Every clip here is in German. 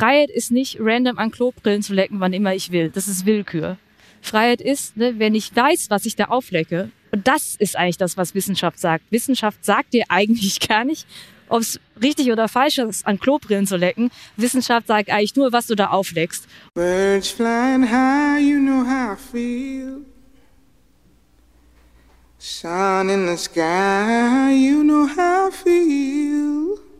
Freiheit ist nicht random an Klobrillen zu lecken, wann immer ich will. Das ist Willkür. Freiheit ist, ne, wenn ich weiß, was ich da auflecke. Und das ist eigentlich das, was Wissenschaft sagt. Wissenschaft sagt dir eigentlich gar nicht, ob es richtig oder falsch ist, an Klobrillen zu lecken. Wissenschaft sagt eigentlich nur, was du da aufleckst. Birds flying high, you know how I feel. Sun in the sky, you know how I feel. Breeze drifting on by, you know how I feel.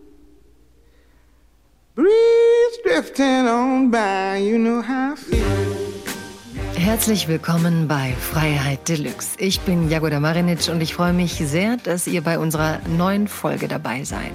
Herzlich willkommen bei Freiheit Deluxe. Ich bin Jagoda Marinic und ich freue mich sehr, dass ihr bei unserer neuen Folge dabei seid.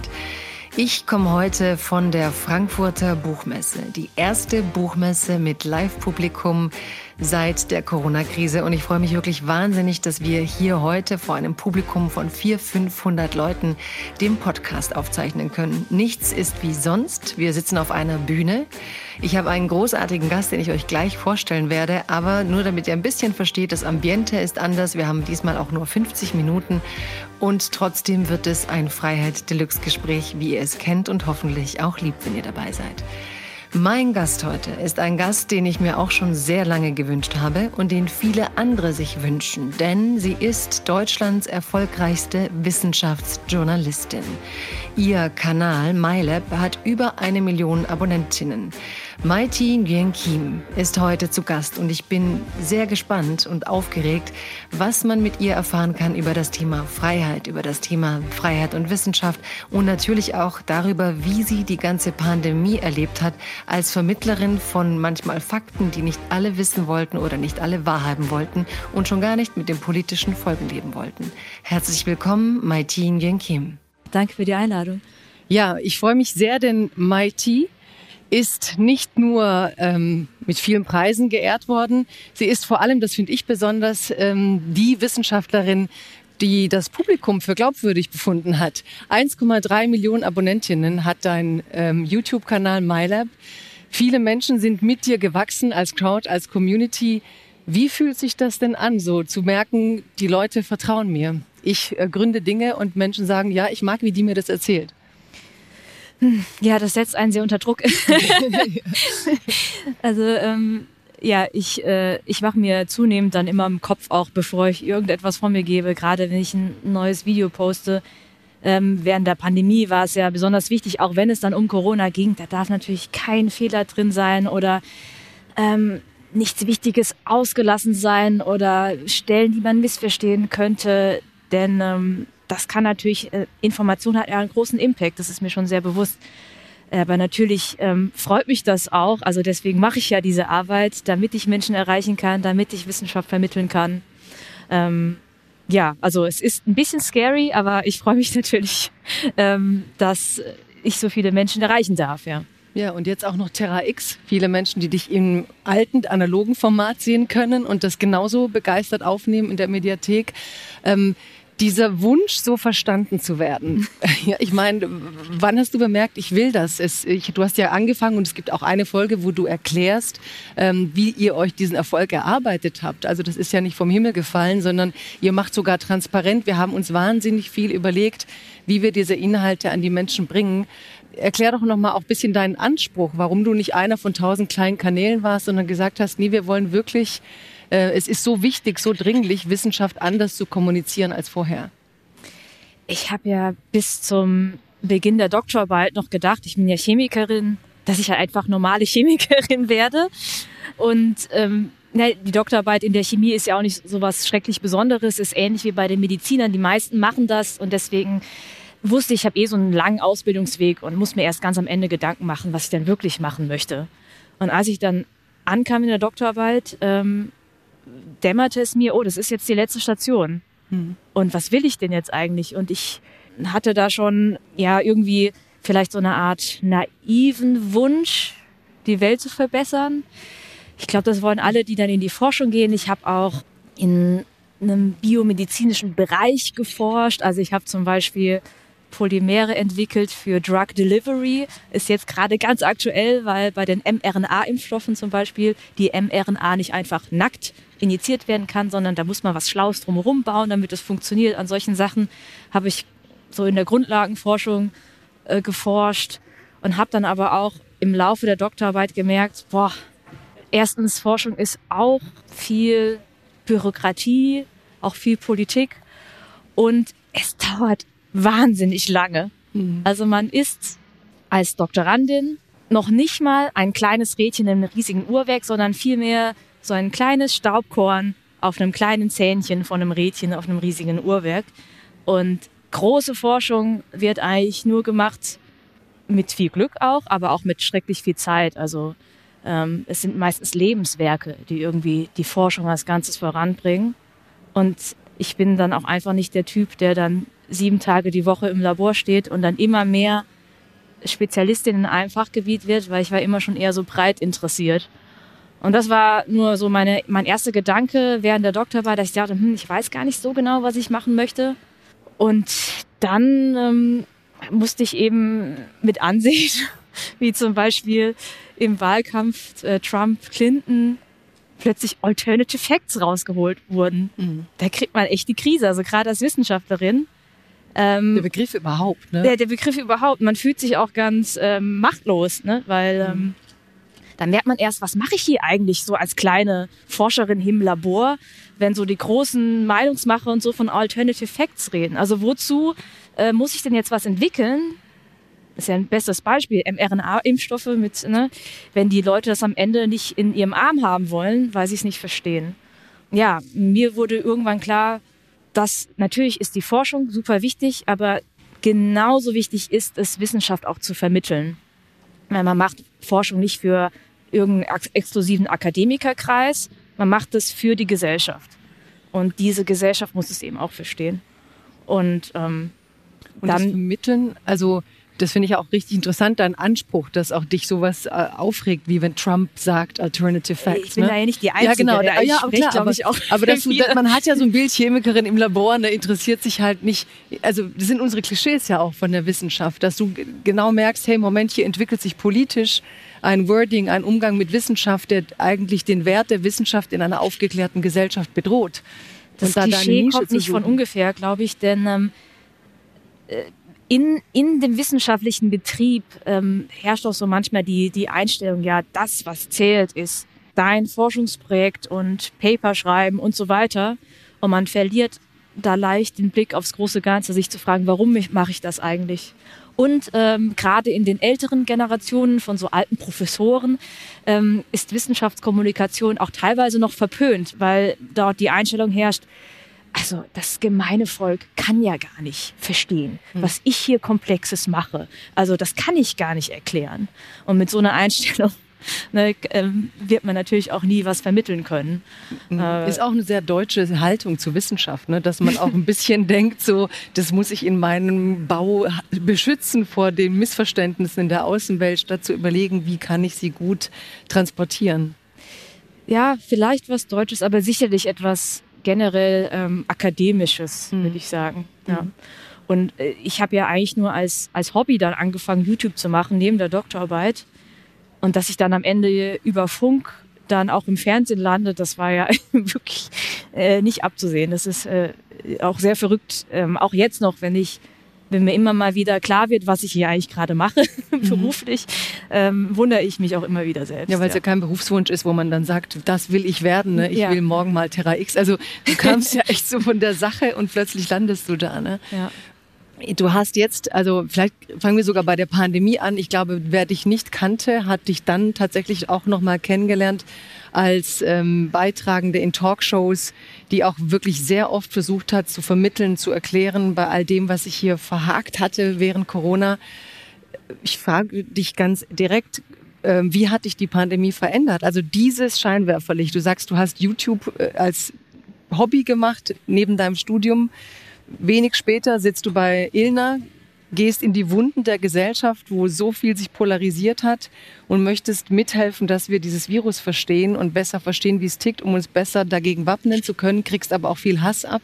Ich komme heute von der Frankfurter Buchmesse, die erste Buchmesse mit Live-Publikum seit der Corona-Krise. Und ich freue mich wirklich wahnsinnig, dass wir hier heute vor einem Publikum von 400, 500 Leuten den Podcast aufzeichnen können. Nichts ist wie sonst. Wir sitzen auf einer Bühne. Ich habe einen großartigen Gast, den ich euch gleich vorstellen werde. Aber nur damit ihr ein bisschen versteht, das Ambiente ist anders. Wir haben diesmal auch nur 50 Minuten. Und trotzdem wird es ein Freiheit Deluxe Gespräch, wie ihr es kennt und hoffentlich auch liebt, wenn ihr dabei seid. Mein Gast heute ist ein Gast, den ich mir auch schon sehr lange gewünscht habe und den viele andere sich wünschen, denn sie ist Deutschlands erfolgreichste Wissenschaftsjournalistin. Ihr Kanal MyLab hat über eine Million Abonnentinnen. Maiti Nguyen Kim ist heute zu Gast und ich bin sehr gespannt und aufgeregt, was man mit ihr erfahren kann über das Thema Freiheit, über das Thema Freiheit und Wissenschaft und natürlich auch darüber, wie sie die ganze Pandemie erlebt hat als Vermittlerin von manchmal Fakten, die nicht alle wissen wollten oder nicht alle wahrhaben wollten und schon gar nicht mit den politischen Folgen leben wollten. Herzlich willkommen, Maiti Nguyen Kim. Danke für die Einladung. Ja, ich freue mich sehr, denn Maiti ist nicht nur ähm, mit vielen Preisen geehrt worden, sie ist vor allem, das finde ich besonders, ähm, die Wissenschaftlerin, die das Publikum für glaubwürdig befunden hat. 1,3 Millionen Abonnentinnen hat dein ähm, YouTube-Kanal MyLab. Viele Menschen sind mit dir gewachsen als Crowd, als Community. Wie fühlt sich das denn an, so zu merken, die Leute vertrauen mir? Ich äh, gründe Dinge und Menschen sagen, ja, ich mag, wie die mir das erzählt. Ja, das setzt einen sehr unter Druck. also ähm, ja, ich, äh, ich mache mir zunehmend dann immer im Kopf auch, bevor ich irgendetwas von mir gebe, gerade wenn ich ein neues Video poste. Ähm, während der Pandemie war es ja besonders wichtig, auch wenn es dann um Corona ging, da darf natürlich kein Fehler drin sein oder ähm, nichts Wichtiges ausgelassen sein oder Stellen, die man missverstehen könnte. Denn ähm, das kann natürlich, äh, Information hat ja einen großen Impact, das ist mir schon sehr bewusst. Aber natürlich ähm, freut mich das auch. Also deswegen mache ich ja diese Arbeit, damit ich Menschen erreichen kann, damit ich Wissenschaft vermitteln kann. Ähm, ja, also es ist ein bisschen scary, aber ich freue mich natürlich, ähm, dass ich so viele Menschen erreichen darf, ja. Ja, und jetzt auch noch Terra X. Viele Menschen, die dich im alten, analogen Format sehen können und das genauso begeistert aufnehmen in der Mediathek. Ähm, dieser Wunsch, so verstanden zu werden. Ja, ich meine, wann hast du bemerkt, ich will das? Es, ich, du hast ja angefangen und es gibt auch eine Folge, wo du erklärst, ähm, wie ihr euch diesen Erfolg erarbeitet habt. Also das ist ja nicht vom Himmel gefallen, sondern ihr macht sogar transparent. Wir haben uns wahnsinnig viel überlegt, wie wir diese Inhalte an die Menschen bringen. Erklär doch noch mal auch ein bisschen deinen Anspruch, warum du nicht einer von tausend kleinen Kanälen warst, sondern gesagt hast, nee, wir wollen wirklich äh, es ist so wichtig, so dringlich, Wissenschaft anders zu kommunizieren als vorher? Ich habe ja bis zum Beginn der Doktorarbeit noch gedacht, ich bin ja Chemikerin, dass ich ja einfach normale Chemikerin werde. Und ähm, die Doktorarbeit in der Chemie ist ja auch nicht so was schrecklich Besonderes, ist ähnlich wie bei den Medizinern. Die meisten machen das und deswegen wusste ich, ich habe eh so einen langen Ausbildungsweg und muss mir erst ganz am Ende Gedanken machen, was ich denn wirklich machen möchte. Und als ich dann ankam in der Doktorarbeit, ähm, dämmerte es mir, oh, das ist jetzt die letzte Station. Hm. Und was will ich denn jetzt eigentlich? Und ich hatte da schon, ja, irgendwie vielleicht so eine Art naiven Wunsch, die Welt zu verbessern. Ich glaube, das wollen alle, die dann in die Forschung gehen. Ich habe auch in einem biomedizinischen Bereich geforscht. Also ich habe zum Beispiel Polymere entwickelt für Drug Delivery. Ist jetzt gerade ganz aktuell, weil bei den mRNA-Impfstoffen zum Beispiel die mRNA nicht einfach nackt injiziert werden kann, sondern da muss man was Schlaues drumherum bauen, damit es funktioniert. An solchen Sachen habe ich so in der Grundlagenforschung äh, geforscht und habe dann aber auch im Laufe der Doktorarbeit gemerkt, boah, erstens, Forschung ist auch viel Bürokratie, auch viel Politik und es dauert wahnsinnig lange. Mhm. Also man ist als Doktorandin noch nicht mal ein kleines Rädchen in einem riesigen Uhrwerk, sondern vielmehr so ein kleines Staubkorn auf einem kleinen Zähnchen von einem Rädchen auf einem riesigen Uhrwerk. Und große Forschung wird eigentlich nur gemacht mit viel Glück auch, aber auch mit schrecklich viel Zeit. Also ähm, es sind meistens Lebenswerke, die irgendwie die Forschung als Ganzes voranbringen. Und ich bin dann auch einfach nicht der Typ, der dann sieben Tage die Woche im Labor steht und dann immer mehr Spezialistin in einem Fachgebiet wird, weil ich war immer schon eher so breit interessiert. Und das war nur so meine, mein erster Gedanke während der Doktorarbeit, dass ich dachte, hm, ich weiß gar nicht so genau, was ich machen möchte. Und dann ähm, musste ich eben mit ansehen, wie zum Beispiel im Wahlkampf äh, Trump-Clinton plötzlich Alternative Facts rausgeholt wurden. Mhm. Da kriegt man echt die Krise. Also gerade als Wissenschaftlerin ähm, der Begriff überhaupt, ne? Der, der Begriff überhaupt. Man fühlt sich auch ganz ähm, machtlos, ne? Weil mhm. ähm, dann merkt man erst, was mache ich hier eigentlich so als kleine Forscherin im Labor, wenn so die großen Meinungsmacher und so von Alternative Facts reden. Also wozu äh, muss ich denn jetzt was entwickeln? Das ist ja ein bestes Beispiel, mRNA-Impfstoffe mit, ne, wenn die Leute das am Ende nicht in ihrem Arm haben wollen, weil sie es nicht verstehen. Ja, mir wurde irgendwann klar, dass natürlich ist die Forschung super wichtig, aber genauso wichtig ist es, Wissenschaft auch zu vermitteln. Man macht Forschung nicht für irgendeinen exklusiven Akademikerkreis, man macht es für die Gesellschaft. Und diese Gesellschaft muss es eben auch verstehen. Und, ähm, und dann das Vermitteln, also das finde ich auch richtig interessant, dein Anspruch, dass auch dich sowas äh, aufregt, wie wenn Trump sagt Alternative Facts. Ich bin ne? da ja nicht die Einzige. Ja, genau. Da, ja, spricht, klar, aber, ich auch aber das, man hat ja so ein Bild Chemikerin im Labor, da interessiert sich halt nicht, also das sind unsere Klischees ja auch von der Wissenschaft, dass du genau merkst, hey, Moment, hier entwickelt sich politisch ein Wording, ein Umgang mit Wissenschaft, der eigentlich den Wert der Wissenschaft in einer aufgeklärten Gesellschaft bedroht. Das Und da Klischee kommt nicht von ungefähr, glaube ich, denn ähm, äh, in, in dem wissenschaftlichen Betrieb ähm, herrscht auch so manchmal die, die Einstellung, ja, das, was zählt, ist dein Forschungsprojekt und Paper schreiben und so weiter. Und man verliert da leicht den Blick aufs große Ganze, sich zu fragen, warum mache ich das eigentlich? Und ähm, gerade in den älteren Generationen von so alten Professoren ähm, ist Wissenschaftskommunikation auch teilweise noch verpönt, weil dort die Einstellung herrscht, also das gemeine Volk kann ja gar nicht verstehen, hm. was ich hier Komplexes mache. Also das kann ich gar nicht erklären. Und mit so einer Einstellung ne, ähm, wird man natürlich auch nie was vermitteln können. Hm. Äh, Ist auch eine sehr deutsche Haltung zur Wissenschaft, ne? dass man auch ein bisschen denkt, so, das muss ich in meinem Bau beschützen vor den Missverständnissen in der Außenwelt, statt zu überlegen, wie kann ich sie gut transportieren. Ja, vielleicht was Deutsches, aber sicherlich etwas generell ähm, akademisches, mhm. würde ich sagen. Ja. Mhm. Und äh, ich habe ja eigentlich nur als, als Hobby dann angefangen, YouTube zu machen, neben der Doktorarbeit. Und dass ich dann am Ende über Funk dann auch im Fernsehen lande, das war ja wirklich äh, nicht abzusehen. Das ist äh, auch sehr verrückt. Ähm, auch jetzt noch, wenn ich wenn mir immer mal wieder klar wird, was ich hier eigentlich gerade mache, mhm. beruflich, ähm, wundere ich mich auch immer wieder selbst. Ja, weil es ja. ja. kein Berufswunsch ist, wo man dann sagt, das will ich werden, ne? ich ja. will morgen mal Terra X. Also du kamst ja echt so von der Sache und plötzlich landest du da. Ne? Ja. Du hast jetzt, also vielleicht fangen wir sogar bei der Pandemie an. Ich glaube, wer dich nicht kannte, hat dich dann tatsächlich auch noch mal kennengelernt als ähm, Beitragende in Talkshows, die auch wirklich sehr oft versucht hat zu vermitteln, zu erklären bei all dem, was ich hier verhakt hatte während Corona. Ich frage dich ganz direkt, äh, wie hat dich die Pandemie verändert? Also dieses Scheinwerferlicht. Du sagst, du hast YouTube äh, als Hobby gemacht neben deinem Studium. Wenig später sitzt du bei Ilna, gehst in die Wunden der Gesellschaft, wo so viel sich polarisiert hat und möchtest mithelfen, dass wir dieses Virus verstehen und besser verstehen, wie es tickt, um uns besser dagegen wappnen zu können, kriegst aber auch viel Hass ab.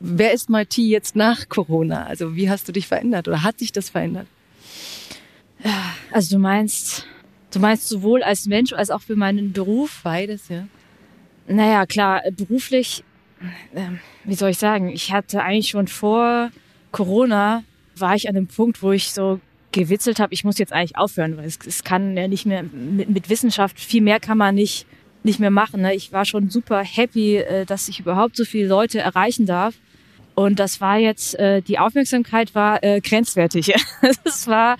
Wer ist MIT jetzt nach Corona? Also wie hast du dich verändert oder hat sich das verändert? Also du meinst, du meinst sowohl als Mensch als auch für meinen Beruf? Beides, ja. Naja, klar, beruflich ähm, wie soll ich sagen, ich hatte eigentlich schon vor Corona, war ich an dem Punkt, wo ich so gewitzelt habe, ich muss jetzt eigentlich aufhören, weil es, es kann ja nicht mehr mit, mit Wissenschaft viel mehr kann man nicht nicht mehr machen. Ne? Ich war schon super happy, äh, dass ich überhaupt so viele Leute erreichen darf. Und das war jetzt, äh, die Aufmerksamkeit war äh, grenzwertig. Es war,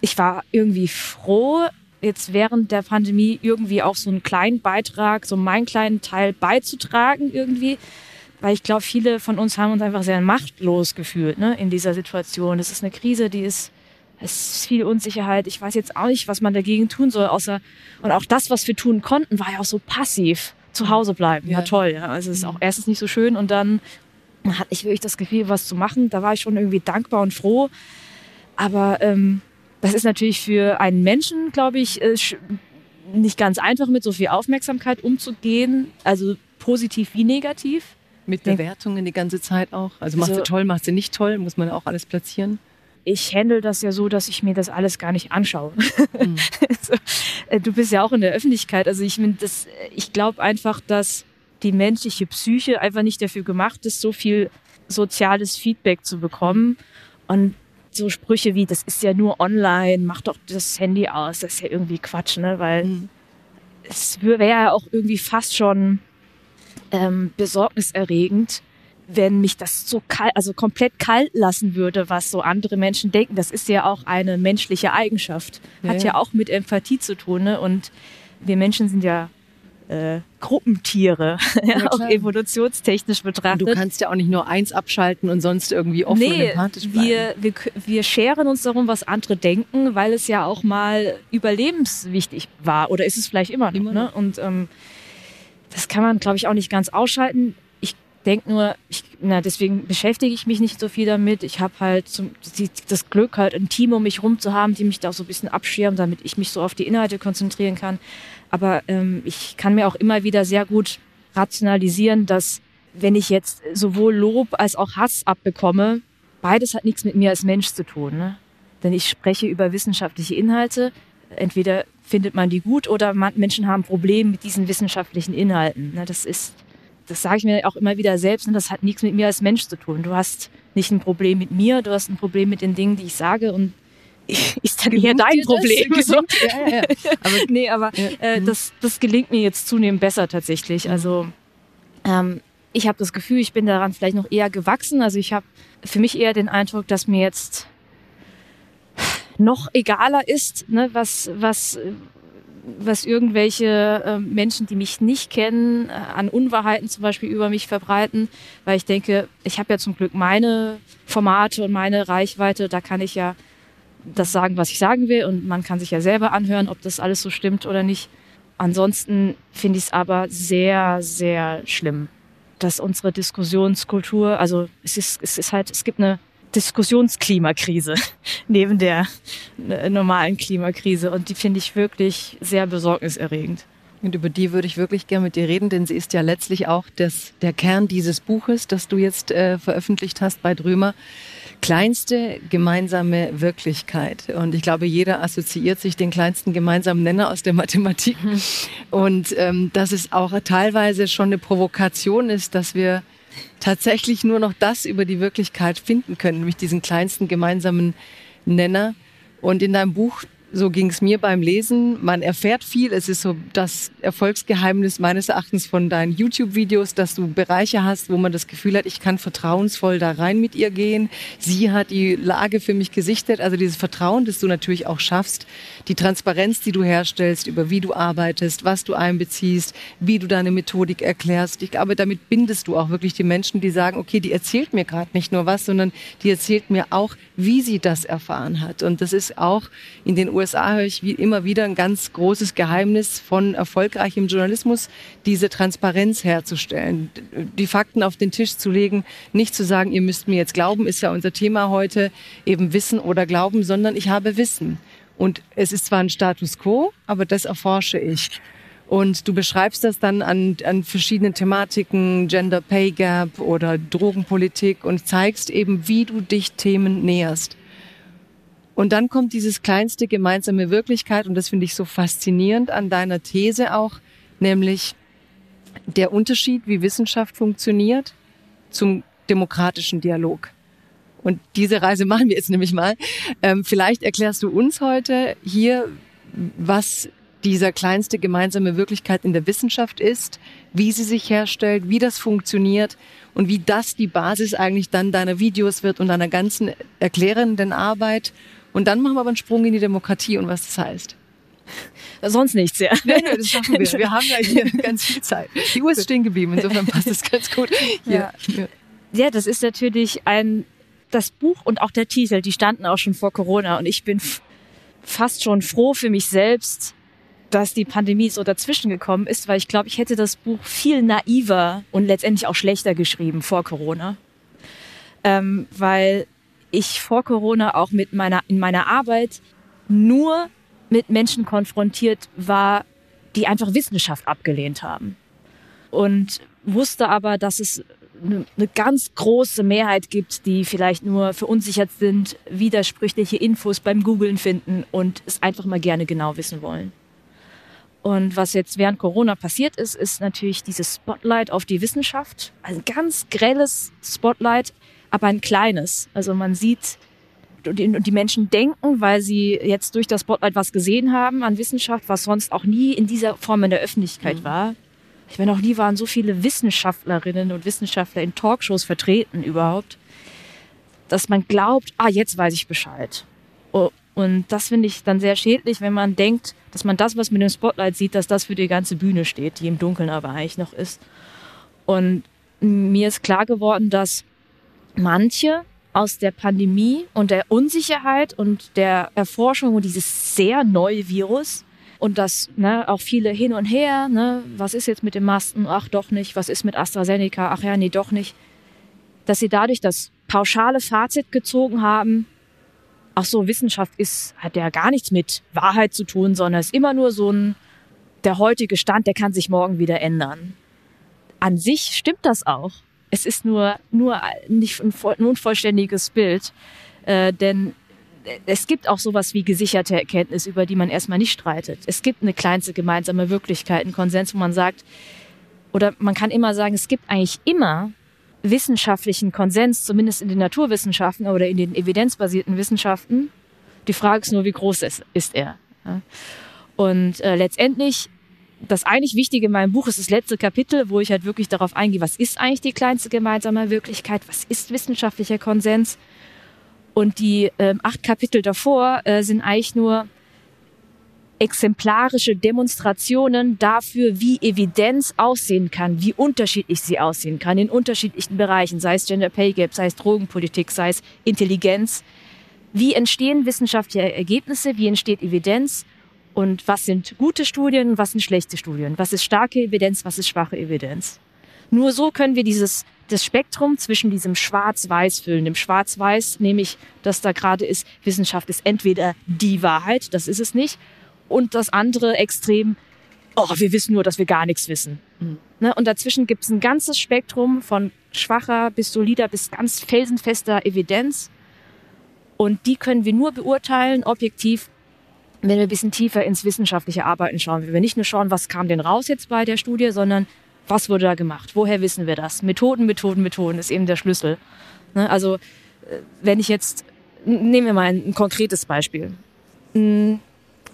ich war irgendwie froh, jetzt während der Pandemie irgendwie auch so einen kleinen Beitrag, so meinen kleinen Teil beizutragen irgendwie. Weil ich glaube, viele von uns haben uns einfach sehr machtlos gefühlt ne, in dieser Situation. Das ist eine Krise, die ist es ist viel Unsicherheit. Ich weiß jetzt auch nicht, was man dagegen tun soll, außer, und auch das, was wir tun konnten, war ja auch so passiv. Zu Hause bleiben. Ja, ja toll. Ja. Also es ist auch mhm. erstens nicht so schön und dann hatte ich wirklich das Gefühl, was zu machen. Da war ich schon irgendwie dankbar und froh. Aber ähm, das ist natürlich für einen Menschen, glaube ich, äh, nicht ganz einfach, mit so viel Aufmerksamkeit umzugehen. Also positiv wie negativ. Mit Bewertungen die ganze Zeit auch. Also machst also, du toll, machst du nicht toll, muss man auch alles platzieren ich handle das ja so, dass ich mir das alles gar nicht anschaue. Mhm. so, äh, du bist ja auch in der Öffentlichkeit. Also ich, ich glaube einfach, dass die menschliche Psyche einfach nicht dafür gemacht ist, so viel soziales Feedback zu bekommen. Und so Sprüche wie, das ist ja nur online, mach doch das Handy aus, das ist ja irgendwie Quatsch, ne? Weil mhm. es wäre ja auch irgendwie fast schon ähm, besorgniserregend, wenn mich das so kalt, also komplett kalt lassen würde, was so andere Menschen denken. Das ist ja auch eine menschliche Eigenschaft. Hat ja, ja auch mit Empathie zu tun. Ne? Und wir Menschen sind ja äh, Gruppentiere, ja, auch evolutionstechnisch betrachtet. Und du kannst ja auch nicht nur eins abschalten und sonst irgendwie offen nee, und empathisch bleiben. Wir, wir, wir scheren uns darum, was andere denken, weil es ja auch mal überlebenswichtig war. Oder ist es vielleicht immer noch. Immer ne? noch. Ne? Und ähm, das kann man, glaube ich, auch nicht ganz ausschalten denke nur, ich, na, deswegen beschäftige ich mich nicht so viel damit. Ich habe halt zum, die, das Glück, halt ein Team um mich rum zu haben, die mich da so ein bisschen abschirmen, damit ich mich so auf die Inhalte konzentrieren kann. Aber ähm, ich kann mir auch immer wieder sehr gut rationalisieren, dass wenn ich jetzt sowohl Lob als auch Hass abbekomme, beides hat nichts mit mir als Mensch zu tun. Ne? Denn ich spreche über wissenschaftliche Inhalte. Entweder findet man die gut oder man, Menschen haben Probleme mit diesen wissenschaftlichen Inhalten. Ne? Das ist das sage ich mir auch immer wieder selbst, und das hat nichts mit mir als Mensch zu tun. Du hast nicht ein Problem mit mir, du hast ein Problem mit den Dingen, die ich sage und ist dann eher dein Problem. So. Ja, ja, ja. Aber, nee, aber äh, mhm. das, das gelingt mir jetzt zunehmend besser tatsächlich. Mhm. Also ähm, ich habe das Gefühl, ich bin daran vielleicht noch eher gewachsen. Also ich habe für mich eher den Eindruck, dass mir jetzt noch egaler ist, ne, was, was, was irgendwelche äh, Menschen, die mich nicht kennen, äh, an Unwahrheiten zum Beispiel über mich verbreiten, weil ich denke, ich habe ja zum Glück meine Formate und meine Reichweite, da kann ich ja das sagen, was ich sagen will und man kann sich ja selber anhören, ob das alles so stimmt oder nicht. Ansonsten finde ich es aber sehr, sehr schlimm, dass unsere Diskussionskultur, also es ist, es ist halt, es gibt eine Diskussionsklimakrise neben der äh, normalen Klimakrise. Und die finde ich wirklich sehr besorgniserregend. Und über die würde ich wirklich gerne mit dir reden, denn sie ist ja letztlich auch das, der Kern dieses Buches, das du jetzt äh, veröffentlicht hast bei Drömer. Kleinste gemeinsame Wirklichkeit. Und ich glaube, jeder assoziiert sich den kleinsten gemeinsamen Nenner aus der Mathematik. Mhm. Und ähm, dass es auch teilweise schon eine Provokation ist, dass wir tatsächlich nur noch das über die Wirklichkeit finden können, nämlich diesen kleinsten gemeinsamen Nenner. Und in deinem Buch so ging es mir beim Lesen. Man erfährt viel. Es ist so das Erfolgsgeheimnis meines Erachtens von deinen YouTube-Videos, dass du Bereiche hast, wo man das Gefühl hat, ich kann vertrauensvoll da rein mit ihr gehen. Sie hat die Lage für mich gesichtet. Also dieses Vertrauen, das du natürlich auch schaffst, die Transparenz, die du herstellst über wie du arbeitest, was du einbeziehst, wie du deine Methodik erklärst. Ich glaube, damit bindest du auch wirklich die Menschen, die sagen, okay, die erzählt mir gerade nicht nur was, sondern die erzählt mir auch, wie sie das erfahren hat. Und das ist auch in den USA höre ich wie immer wieder ein ganz großes Geheimnis von erfolgreichem Journalismus, diese Transparenz herzustellen, die Fakten auf den Tisch zu legen, nicht zu sagen, ihr müsst mir jetzt glauben, ist ja unser Thema heute, eben Wissen oder Glauben, sondern ich habe Wissen. Und es ist zwar ein Status quo, aber das erforsche ich. Und du beschreibst das dann an, an verschiedenen Thematiken, Gender Pay Gap oder Drogenpolitik und zeigst eben, wie du dich Themen näherst. Und dann kommt dieses kleinste gemeinsame Wirklichkeit und das finde ich so faszinierend an deiner These auch, nämlich der Unterschied, wie Wissenschaft funktioniert zum demokratischen Dialog. Und diese Reise machen wir jetzt nämlich mal. Ähm, vielleicht erklärst du uns heute hier, was dieser kleinste gemeinsame Wirklichkeit in der Wissenschaft ist, wie sie sich herstellt, wie das funktioniert und wie das die Basis eigentlich dann deiner Videos wird und deiner ganzen erklärenden Arbeit. Und dann machen wir aber einen Sprung in die Demokratie und was das heißt. Sonst nichts, ja. Nein, nein, das schaffen wir. Wir haben ja hier ganz viel Zeit. Die Uhr ist stehen geblieben, insofern passt es ganz gut. Hier. Ja. ja, das ist natürlich ein, das Buch und auch der Titel, die standen auch schon vor Corona und ich bin fast schon froh für mich selbst, dass die Pandemie so dazwischen gekommen ist, weil ich glaube, ich hätte das Buch viel naiver und letztendlich auch schlechter geschrieben vor Corona. Ähm, weil ich vor Corona auch mit meiner, in meiner Arbeit nur mit Menschen konfrontiert war, die einfach Wissenschaft abgelehnt haben. Und wusste aber, dass es eine ganz große Mehrheit gibt, die vielleicht nur verunsichert sind, widersprüchliche Infos beim Googlen finden und es einfach mal gerne genau wissen wollen. Und was jetzt während Corona passiert ist, ist natürlich dieses Spotlight auf die Wissenschaft. Ein ganz grelles Spotlight, aber ein kleines. Also man sieht, und die Menschen denken, weil sie jetzt durch das Spotlight was gesehen haben an Wissenschaft, was sonst auch nie in dieser Form in der Öffentlichkeit mhm. war. Ich meine, auch nie waren so viele Wissenschaftlerinnen und Wissenschaftler in Talkshows vertreten überhaupt, dass man glaubt, ah, jetzt weiß ich Bescheid. Und das finde ich dann sehr schädlich, wenn man denkt, dass man das, was mit dem Spotlight sieht, dass das für die ganze Bühne steht, die im Dunkeln aber eigentlich noch ist. Und mir ist klar geworden, dass manche aus der Pandemie und der Unsicherheit und der Erforschung dieses sehr neue Virus und dass ne, auch viele hin und her, ne, was ist jetzt mit den Masken, ach doch nicht, was ist mit AstraZeneca, ach ja, nee, doch nicht, dass sie dadurch das pauschale Fazit gezogen haben, ach so, Wissenschaft ist, hat ja gar nichts mit Wahrheit zu tun, sondern ist immer nur so ein, der heutige Stand, der kann sich morgen wieder ändern. An sich stimmt das auch. Es ist nur, nur nicht ein, ein vollständiges Bild, äh, denn es gibt auch sowas wie gesicherte Erkenntnis, über die man erstmal nicht streitet. Es gibt eine kleinste gemeinsame Wirklichkeit, einen Konsens, wo man sagt, oder man kann immer sagen, es gibt eigentlich immer wissenschaftlichen Konsens, zumindest in den Naturwissenschaften oder in den evidenzbasierten Wissenschaften. Die Frage ist nur, wie groß ist, ist er. Und äh, letztendlich, das eigentlich Wichtige in meinem Buch ist das letzte Kapitel, wo ich halt wirklich darauf eingehe, was ist eigentlich die kleinste gemeinsame Wirklichkeit, was ist wissenschaftlicher Konsens. Und die äh, acht Kapitel davor äh, sind eigentlich nur exemplarische Demonstrationen dafür, wie Evidenz aussehen kann, wie unterschiedlich sie aussehen kann in unterschiedlichen Bereichen, sei es Gender Pay Gap, sei es Drogenpolitik, sei es Intelligenz. Wie entstehen wissenschaftliche Ergebnisse, wie entsteht Evidenz und was sind gute Studien was sind schlechte Studien, was ist starke Evidenz, was ist schwache Evidenz. Nur so können wir dieses das Spektrum zwischen diesem Schwarz-Weiß füllen. Dem Schwarz-Weiß, nämlich, dass da gerade ist, Wissenschaft ist entweder die Wahrheit, das ist es nicht, und das andere Extrem, oh, wir wissen nur, dass wir gar nichts wissen. Mhm. Ne? Und dazwischen gibt es ein ganzes Spektrum von schwacher bis solider bis ganz felsenfester Evidenz. Und die können wir nur beurteilen, objektiv, wenn wir ein bisschen tiefer ins wissenschaftliche Arbeiten schauen. Wenn wir nicht nur schauen, was kam denn raus jetzt bei der Studie, sondern was wurde da gemacht? Woher wissen wir das? Methoden, Methoden, Methoden ist eben der Schlüssel. Ne? Also, äh, wenn ich jetzt, nehmen wir mal ein, konkretes Beispiel.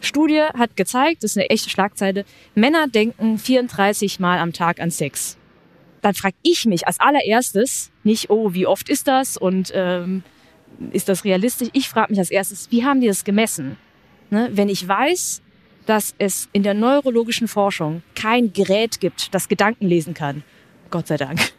Studie hat gezeigt, das ist eine echte Schlagzeile, Männer denken 34 Mal am Tag an Sex. Dann frage ich mich als allererstes nicht, oh, wie oft ist das und ähm, ist das realistisch? Ich frage mich als erstes, wie haben die das gemessen? Ne? Wenn ich weiß, dass es in der neurologischen Forschung kein Gerät gibt, das Gedanken lesen kann, Gott sei Dank,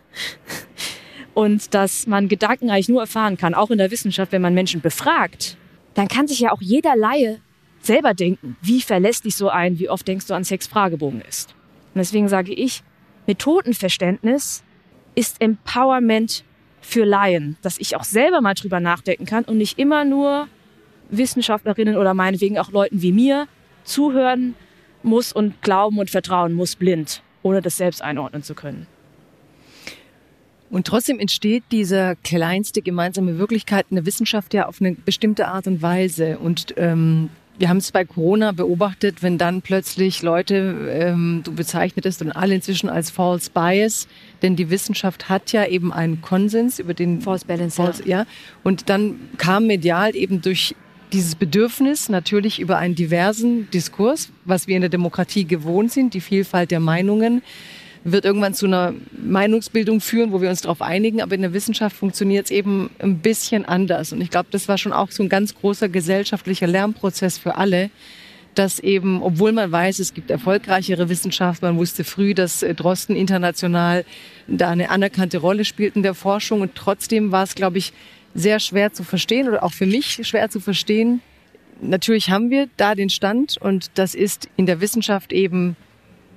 und dass man Gedanken eigentlich nur erfahren kann, auch in der Wissenschaft, wenn man Menschen befragt, dann kann sich ja auch jeder Laie selber denken, wie verlässlich so ein, wie oft denkst du an Sex-Fragebogen ist. Und deswegen sage ich, Methodenverständnis ist Empowerment für Laien, dass ich auch selber mal drüber nachdenken kann und nicht immer nur Wissenschaftlerinnen oder meinetwegen auch Leuten wie mir zuhören muss und glauben und vertrauen muss blind, ohne das selbst einordnen zu können. Und trotzdem entsteht diese kleinste gemeinsame Wirklichkeit in der Wissenschaft ja auf eine bestimmte Art und Weise. Und ähm, wir haben es bei Corona beobachtet, wenn dann plötzlich Leute, ähm, du bezeichnetest und alle inzwischen als False Bias, denn die Wissenschaft hat ja eben einen Konsens über den False Balance, False, ja. ja. Und dann kam medial eben durch dieses Bedürfnis natürlich über einen diversen Diskurs, was wir in der Demokratie gewohnt sind, die Vielfalt der Meinungen, wird irgendwann zu einer Meinungsbildung führen, wo wir uns darauf einigen. Aber in der Wissenschaft funktioniert es eben ein bisschen anders. Und ich glaube, das war schon auch so ein ganz großer gesellschaftlicher Lernprozess für alle, dass eben, obwohl man weiß, es gibt erfolgreichere Wissenschaft, man wusste früh, dass äh, Drosten international da eine anerkannte Rolle spielt in der Forschung. Und trotzdem war es, glaube ich, sehr schwer zu verstehen oder auch für mich schwer zu verstehen. Natürlich haben wir da den Stand und das ist in der Wissenschaft eben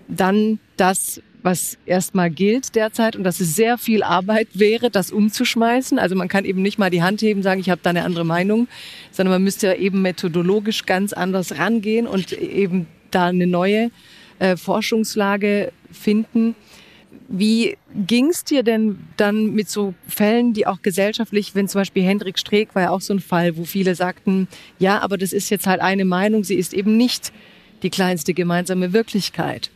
dann das, was erstmal gilt derzeit und dass es sehr viel Arbeit wäre, das umzuschmeißen. Also man kann eben nicht mal die Hand heben, sagen, ich habe da eine andere Meinung, sondern man müsste eben methodologisch ganz anders rangehen und eben da eine neue äh, Forschungslage finden. Wie ging es dir denn dann mit so Fällen, die auch gesellschaftlich, wenn zum Beispiel Hendrik Streeck war ja auch so ein Fall, wo viele sagten, ja, aber das ist jetzt halt eine Meinung, sie ist eben nicht die kleinste gemeinsame Wirklichkeit.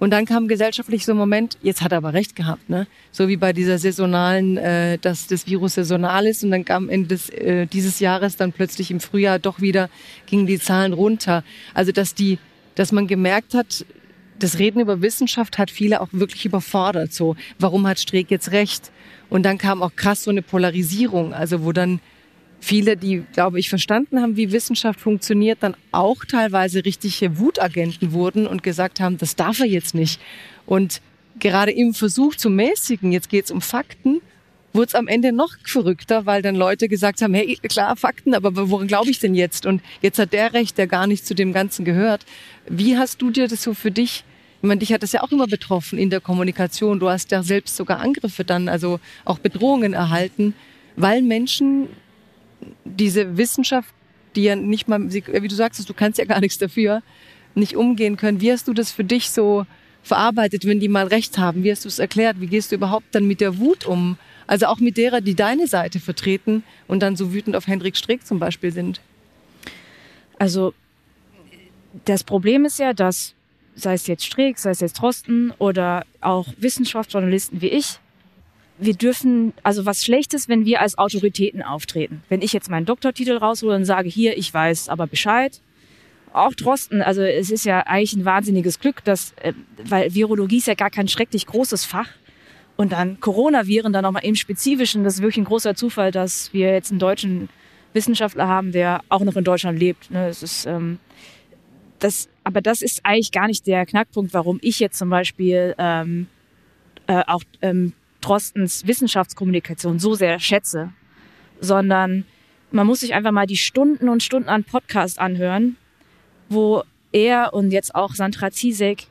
Und dann kam gesellschaftlich so ein Moment, jetzt hat er aber recht gehabt, ne? So wie bei dieser saisonalen, äh, dass das Virus saisonal ist und dann kam Ende des, äh, dieses Jahres dann plötzlich im Frühjahr doch wieder gingen die Zahlen runter. Also dass die, dass man gemerkt hat, das Reden über Wissenschaft hat viele auch wirklich überfordert. So, warum hat Streeck jetzt recht? Und dann kam auch krass so eine Polarisierung, also wo dann viele, die, glaube ich, verstanden haben, wie Wissenschaft funktioniert, dann auch teilweise richtige Wutagenten wurden und gesagt haben, das darf er jetzt nicht. Und gerade im Versuch zu mäßigen, jetzt geht es um Fakten, wurde es am Ende noch verrückter, weil dann Leute gesagt haben, hey, klar, Fakten, aber woran glaube ich denn jetzt? Und jetzt hat der Recht, der gar nicht zu dem Ganzen gehört. Wie hast du dir das so für dich ich meine, dich hat das ja auch immer betroffen in der Kommunikation. Du hast ja selbst sogar Angriffe dann, also auch Bedrohungen erhalten, weil Menschen diese Wissenschaft, die ja nicht mal, wie du sagst, du kannst ja gar nichts dafür, nicht umgehen können. Wie hast du das für dich so verarbeitet, wenn die mal recht haben? Wie hast du es erklärt? Wie gehst du überhaupt dann mit der Wut um? Also auch mit derer, die deine Seite vertreten und dann so wütend auf Hendrik Streeck zum Beispiel sind. Also das Problem ist ja, dass sei es jetzt Streeck, sei es jetzt Trosten oder auch Wissenschaftsjournalisten wie ich, wir dürfen, also was Schlechtes, wenn wir als Autoritäten auftreten. Wenn ich jetzt meinen Doktortitel raushole und sage, hier, ich weiß aber Bescheid. Auch Drosten, also es ist ja eigentlich ein wahnsinniges Glück, dass, äh, weil Virologie ist ja gar kein schrecklich großes Fach. Und dann Coronaviren dann nochmal im Spezifischen, das ist wirklich ein großer Zufall, dass wir jetzt einen deutschen Wissenschaftler haben, der auch noch in Deutschland lebt. Ne? Das ist, ähm, das, aber das ist eigentlich gar nicht der Knackpunkt, warum ich jetzt zum Beispiel ähm, äh, auch ähm, Drostens Wissenschaftskommunikation so sehr schätze, sondern man muss sich einfach mal die Stunden und Stunden an Podcast anhören, wo er und jetzt auch Sandra Ziesek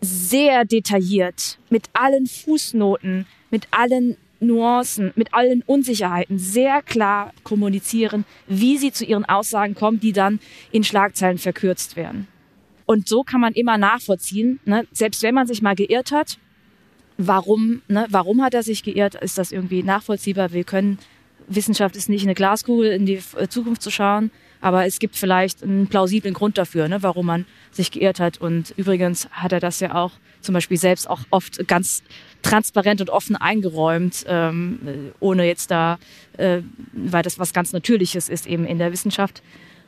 sehr detailliert mit allen Fußnoten, mit allen Nuancen, mit allen Unsicherheiten sehr klar kommunizieren, wie sie zu ihren Aussagen kommen, die dann in Schlagzeilen verkürzt werden. Und so kann man immer nachvollziehen, ne? selbst wenn man sich mal geirrt hat, warum, ne, warum hat er sich geirrt? Ist das irgendwie nachvollziehbar? Wir können, Wissenschaft ist nicht eine Glaskugel in die äh, Zukunft zu schauen, aber es gibt vielleicht einen plausiblen Grund dafür, ne, warum man sich geirrt hat. Und übrigens hat er das ja auch zum Beispiel selbst auch oft ganz transparent und offen eingeräumt, ähm, ohne jetzt da, äh, weil das was ganz Natürliches ist eben in der Wissenschaft.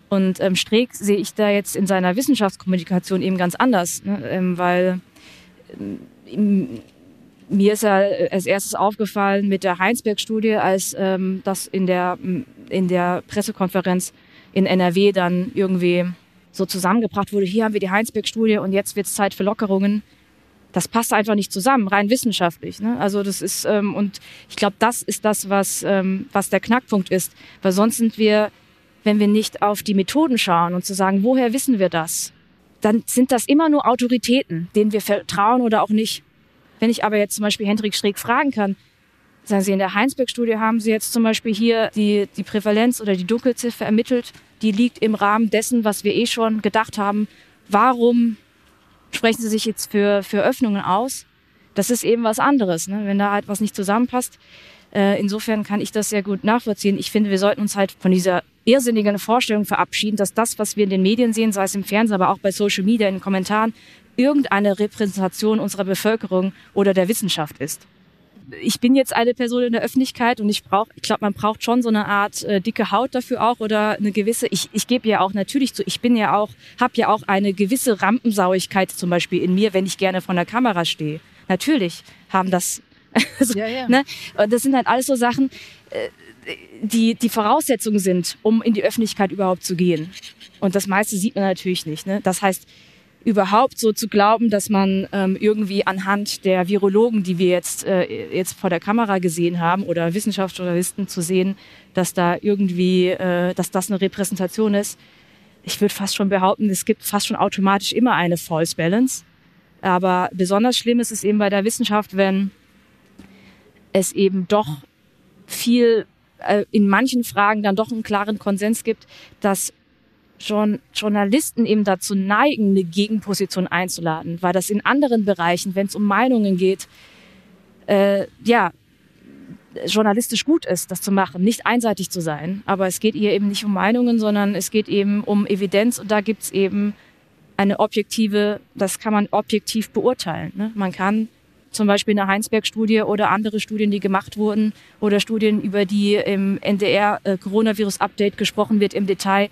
Und ähm, Streeck sehe ich da jetzt in seiner Wissenschaftskommunikation eben ganz anders, ne, ähm, weil ähm, mir ist ja als erstes aufgefallen mit der Heinsberg-Studie, als ähm, das in der, in der Pressekonferenz in NRW dann irgendwie so zusammengebracht wurde. Hier haben wir die Heinsberg-Studie und jetzt wird es Zeit für Lockerungen. Das passt einfach nicht zusammen, rein wissenschaftlich. Ne? Also das ist ähm, und ich glaube, das ist das, was ähm, was der Knackpunkt ist, weil sonst sind wir, wenn wir nicht auf die Methoden schauen und zu sagen, woher wissen wir das, dann sind das immer nur Autoritäten, denen wir vertrauen oder auch nicht. Wenn ich aber jetzt zum Beispiel Hendrik Streeck fragen kann, sagen Sie, in der Heinsberg-Studie haben Sie jetzt zum Beispiel hier die, die Prävalenz oder die Dunkelziffer ermittelt, die liegt im Rahmen dessen, was wir eh schon gedacht haben. Warum sprechen Sie sich jetzt für, für Öffnungen aus? Das ist eben was anderes. Ne? Wenn da halt was nicht zusammenpasst, Äh, insofern kann ich das sehr gut nachvollziehen. Ich finde, wir sollten uns halt von dieser irrsinnigen Vorstellung verabschieden, dass das, was wir in den Medien sehen, sei es im Fernsehen, aber auch bei Social Media, in den Kommentaren, irgendeine Repräsentation unserer Bevölkerung oder der Wissenschaft ist. Ich bin jetzt eine Person in der Öffentlichkeit und ich brauche, ich glaube, man braucht schon so eine Art äh, dicke Haut dafür auch oder eine gewisse. Ich, ich gebe ja auch natürlich zu. Ich bin ja auch, habe ja auch eine gewisse Rampensauigkeit zum Beispiel in mir, wenn ich gerne vor der Kamera stehe. Natürlich haben das. Also, ja, ja. Ne? Das sind halt alles so Sachen. Äh, die, die Voraussetzungen sind, um in die Öffentlichkeit überhaupt zu gehen. Und das meiste sieht man natürlich nicht. Ne? Das heißt, überhaupt so zu glauben, dass man ähm, irgendwie anhand der Virologen, die wir jetzt, äh, jetzt vor der Kamera gesehen haben, oder Wissenschaftsjournalisten zu sehen, dass da irgendwie, äh, dass das eine Repräsentation ist. Ich würde fast schon behaupten, es gibt fast schon automatisch immer eine False Balance. Aber besonders schlimm ist es eben bei der Wissenschaft, wenn es eben doch viel äh, in manchen Fragen dann doch einen klaren Konsens gibt, dass schon Journalisten eben dazu neigen, eine Gegenposition einzuladen, weil das in anderen Bereichen, wenn es um Meinungen geht, äh, ja, journalistisch gut ist, das zu machen, nicht einseitig zu sein. Aber es geht ihr eben nicht um Meinungen, sondern es geht eben um Evidenz und da gibt's eben eine objektive, das kann man objektiv beurteilen. Ne? Man kann zum Beispiel eine Heinsberg-Studie oder andere Studien, die gemacht wurden oder Studien, über die im NDR äh, Coronavirus-Update gesprochen wird im Detail.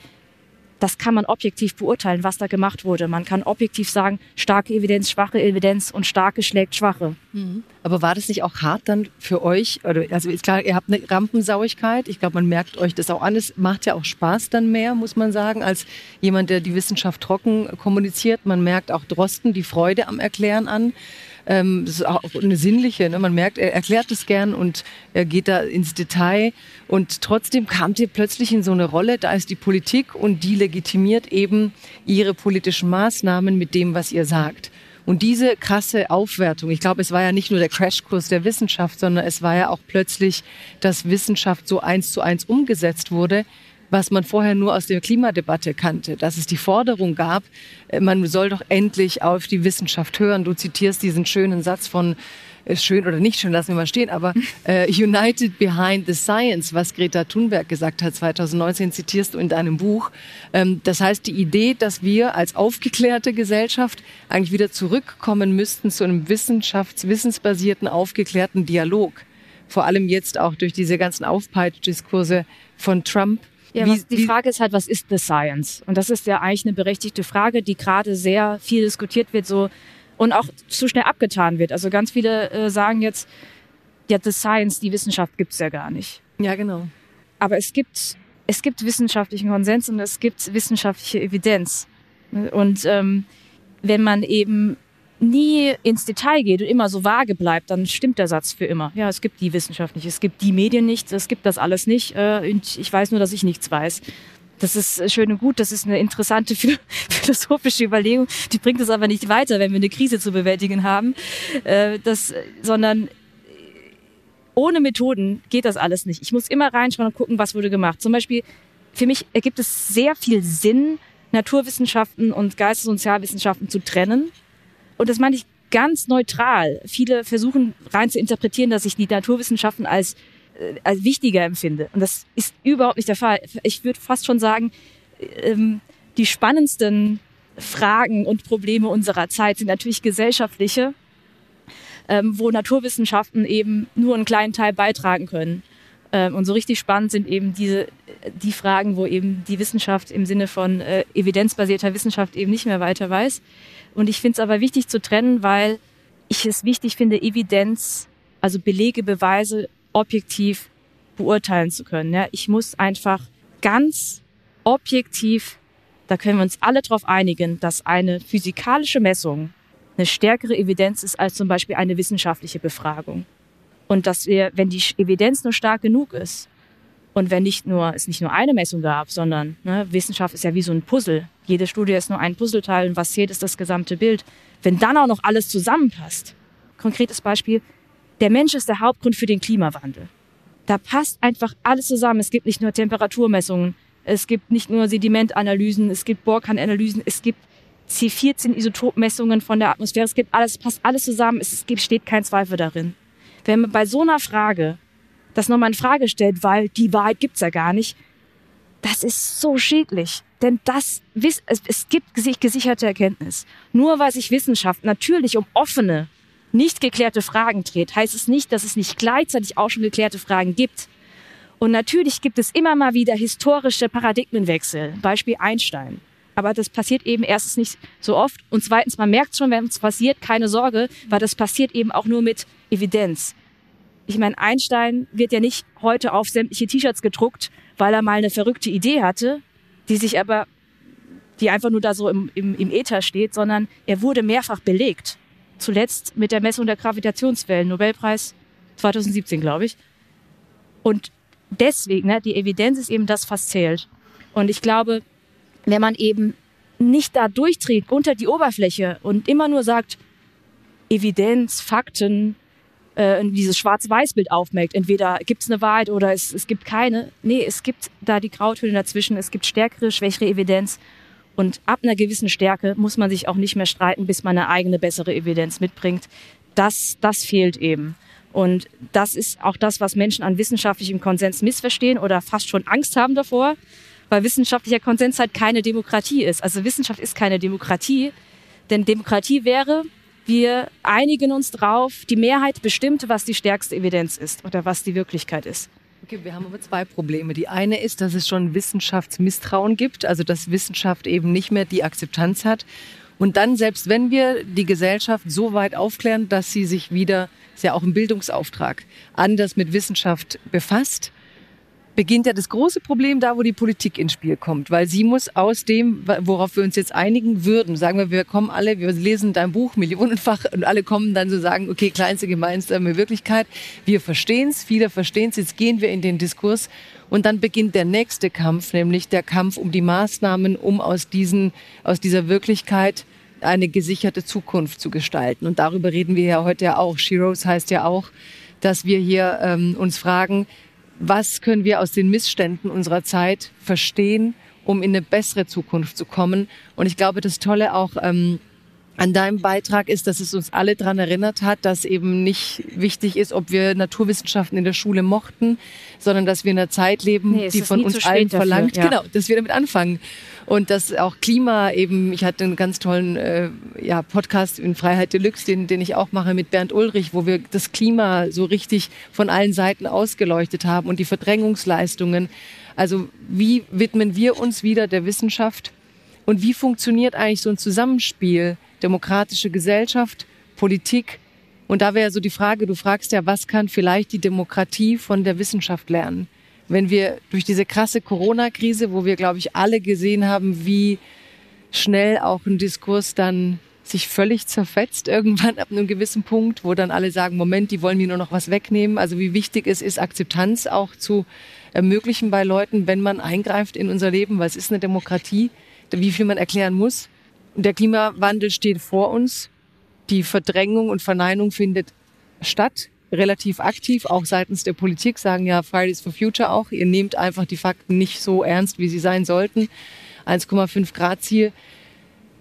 Das kann man objektiv beurteilen, was da gemacht wurde. Man kann objektiv sagen, starke Evidenz, schwache Evidenz und starke schlägt schwache. Mhm. Aber war das nicht auch hart dann für euch? Also ist klar, ihr habt eine Rampensauigkeit. Ich glaube, man merkt euch das auch an. Es macht ja auch Spaß dann mehr, muss man sagen, als jemand, der die Wissenschaft trocken kommuniziert. Man merkt auch Drosten die Freude am Erklären an. Ähm, das ist auch eine sinnliche. Ne? Man merkt, er erklärt es gern und er geht da ins Detail. Und trotzdem kamt ihr plötzlich in so eine Rolle, da ist die Politik und die legitimiert eben ihre politischen Maßnahmen mit dem, was ihr sagt. Und diese krasse Aufwertung, ich glaube, es war ja nicht nur der Crashkurs der Wissenschaft, sondern es war ja auch plötzlich, dass Wissenschaft so eins zu eins umgesetzt wurde, was man vorher nur aus der Klimadebatte kannte, dass es die Forderung gab, äh, man soll doch endlich auf die Wissenschaft hören. Du zitierst diesen schönen Satz von äh, schön oder nicht schön, lassen wir mal stehen, aber äh, United Behind the Science, was Greta Thunberg gesagt hat 2019, zitierst du in deinem Buch. Ähm, das heißt, die Idee, dass wir als aufgeklärte Gesellschaft eigentlich wieder zurückkommen müssten zu einem wissenschafts-, wissensbasierten, aufgeklärten Dialog. Vor allem jetzt auch durch diese ganzen Aufpeitschdiskurse von Trump ja, wie, die Frage ist halt, was ist the Science? Und das ist ja eigentlich eine berechtigte Frage, die gerade sehr viel diskutiert wird, so und auch zu schnell abgetan wird. Also ganz viele äh, sagen jetzt, ja, the Science, die Wissenschaft gibt's ja gar nicht. Ja, genau. Aber es gibt es gibt wissenschaftlichen Konsens und es gibt wissenschaftliche Evidenz. Und ähm, wenn man eben nie ins Detail geht und immer so vage bleibt, dann stimmt der Satz für immer. Ja, es gibt die Wissenschaft nicht, es gibt die Medien nicht, es gibt das alles nicht äh, und ich weiß nur, dass ich nichts weiß. Das ist schön und gut, das ist eine interessante philosophische Überlegung, die bringt es aber nicht weiter, wenn wir eine Krise zu bewältigen haben, äh, das, sondern ohne Methoden geht das alles nicht. Ich muss immer reinschauen und gucken, was wurde gemacht. Zum Beispiel, für mich ergibt es sehr viel Sinn, Naturwissenschaften und Geistes- und Sozialwissenschaften zu trennen und das meine ich ganz neutral. Viele versuchen rein zu interpretieren, dass ich die Naturwissenschaften als, äh, als wichtiger empfinde. Und das ist überhaupt nicht der Fall. Ich würde fast schon sagen, ähm, die spannendsten Fragen und Probleme unserer Zeit sind natürlich gesellschaftliche, ähm, wo Naturwissenschaften eben nur einen kleinen Teil beitragen können. Ähm, und so richtig spannend sind eben diese, die Fragen, wo eben die Wissenschaft im Sinne von äh, evidenzbasierter Wissenschaft eben nicht mehr weiter weiß. Und ich finde es aber wichtig zu trennen, weil ich es wichtig finde, Evidenz, also Belege, Beweise objektiv beurteilen zu können. Ja, ich muss einfach ganz objektiv, da können wir uns alle darauf einigen, dass eine physikalische Messung eine stärkere Evidenz ist als zum Beispiel eine wissenschaftliche Befragung. Und dass wir, wenn die Evidenz nur stark genug ist, und wenn nicht nur, es nicht nur eine Messung gab, sondern ne, Wissenschaft ist ja wie so ein Puzzle. Jede Studie ist nur ein Puzzleteil und was zählt, ist das gesamte Bild. Wenn dann auch noch alles zusammenpasst. Konkretes Beispiel. Der Mensch ist der Hauptgrund für den Klimawandel. Da passt einfach alles zusammen. Es gibt nicht nur Temperaturmessungen, es gibt nicht nur Sedimentanalysen, es gibt Borkan-Analysen, es gibt C14-Isotopmessungen von der Atmosphäre. Es gibt alles, passt alles zusammen. Es, es steht kein Zweifel darin. Wenn man bei so einer Frage das nochmal in Frage stellt, weil die Wahrheit gibt's ja gar nicht, das ist so schädlich. Denn das, es gibt sich gesicherte Erkenntnis. Nur weil sich Wissenschaft natürlich um offene, nicht geklärte Fragen dreht, heißt es nicht, dass es nicht gleichzeitig auch schon geklärte Fragen gibt. Und natürlich gibt es immer mal wieder historische Paradigmenwechsel. Beispiel Einstein. Aber das passiert eben erstens nicht so oft. Und zweitens, man merkt schon, wenn es passiert, keine Sorge, weil das passiert eben auch nur mit Evidenz. Ich meine, Einstein wird ja nicht heute auf sämtliche T-Shirts gedruckt, weil er mal eine verrückte Idee hatte, die sich aber, die einfach nur da so im, im, im Äther steht, sondern er wurde mehrfach belegt. Zuletzt mit der Messung der Gravitationswellen, Nobelpreis 2017, glaube ich. Und deswegen, ne, die Evidenz ist eben das, was zählt. Und ich glaube, wenn man eben nicht da durchdreht unter die Oberfläche und immer nur sagt, Evidenz, Fakten, äh, dieses Schwarz-Weiß-Bild aufmerkt. Entweder gibt es eine Wahrheit oder es, es gibt keine. Nee, es gibt da die Grautöne dazwischen. Es gibt stärkere, schwächere Evidenz. Und ab einer gewissen Stärke muss man sich auch nicht mehr streiten, bis man eine eigene, bessere Evidenz mitbringt. Das, das fehlt eben. Und das ist auch das, was Menschen an wissenschaftlichem Konsens missverstehen oder fast schon Angst haben davor, weil wissenschaftlicher Konsens halt keine Demokratie ist. Also Wissenschaft ist keine Demokratie, denn Demokratie wäre, wir einigen uns drauf, die Mehrheit bestimmt, was die stärkste Evidenz ist oder was die Wirklichkeit ist. Okay, wir haben aber zwei Probleme. Die eine ist, dass es schon Wissenschaftsmisstrauen gibt, also dass Wissenschaft eben nicht mehr die Akzeptanz hat. Und dann, selbst wenn wir die Gesellschaft so weit aufklären, dass sie sich wieder, ist ja auch ein Bildungsauftrag, anders mit Wissenschaft befasst, beginnt ja das große Problem da, wo die Politik ins Spiel kommt, weil sie muss aus dem, worauf wir uns jetzt einigen würden, sagen wir, wir kommen alle, wir lesen dein Buch millionenfach und alle kommen dann so sagen, okay, kleinste gemeinsame Wirklichkeit, wir verstehen es, viele verstehen es, jetzt gehen wir in den Diskurs und dann beginnt der nächste Kampf, nämlich der Kampf um die Maßnahmen, um aus diesen, aus dieser Wirklichkeit eine gesicherte Zukunft zu gestalten. Und darüber reden wir ja heute ja auch. Sheroes heißt ja auch, dass wir hier ähm, uns fragen, was können wir aus den Missständen unserer Zeit verstehen, um in eine bessere Zukunft zu kommen. Und ich glaube, das Tolle auch ähm, an deinem Beitrag ist, dass es uns alle daran erinnert hat, dass eben nicht wichtig ist, ob wir Naturwissenschaften in der Schule mochten, sondern dass wir in einer Zeit leben, nee, die von uns allen verlangt, ja. genau, dass wir damit anfangen. Und dass auch Klima eben, ich hatte einen ganz tollen äh, ja, Podcast in Freiheit Deluxe, den, den ich auch mache mit Bernd Ulrich, wo wir das Klima so richtig von allen Seiten ausgeleuchtet haben und die Verdrängungsleistungen. Also wie widmen wir uns wieder der Wissenschaft? Und wie funktioniert eigentlich so ein Zusammenspiel demokratische Gesellschaft, Politik. Und da wäre so die Frage, du fragst ja, was kann vielleicht die Demokratie von der Wissenschaft lernen? Wenn wir durch diese krasse Corona-Krise, wo wir, glaube ich, alle gesehen haben, wie schnell auch ein Diskurs dann sich völlig zerfetzt irgendwann ab einem gewissen Punkt, wo dann alle sagen, Moment, die wollen mir nur noch was wegnehmen. Also wie wichtig es ist, Akzeptanz auch zu ermöglichen bei Leuten, wenn man eingreift in unser Leben, es ist eine Demokratie, wie viel man erklären muss. Der Klimawandel steht vor uns. Die Verdrängung und Verneinung findet statt, relativ aktiv, auch seitens der Politik, sagen ja Fridays for Future auch, ihr nehmt einfach die Fakten nicht so ernst, wie sie sein sollten. 1,5 Grad Ziel.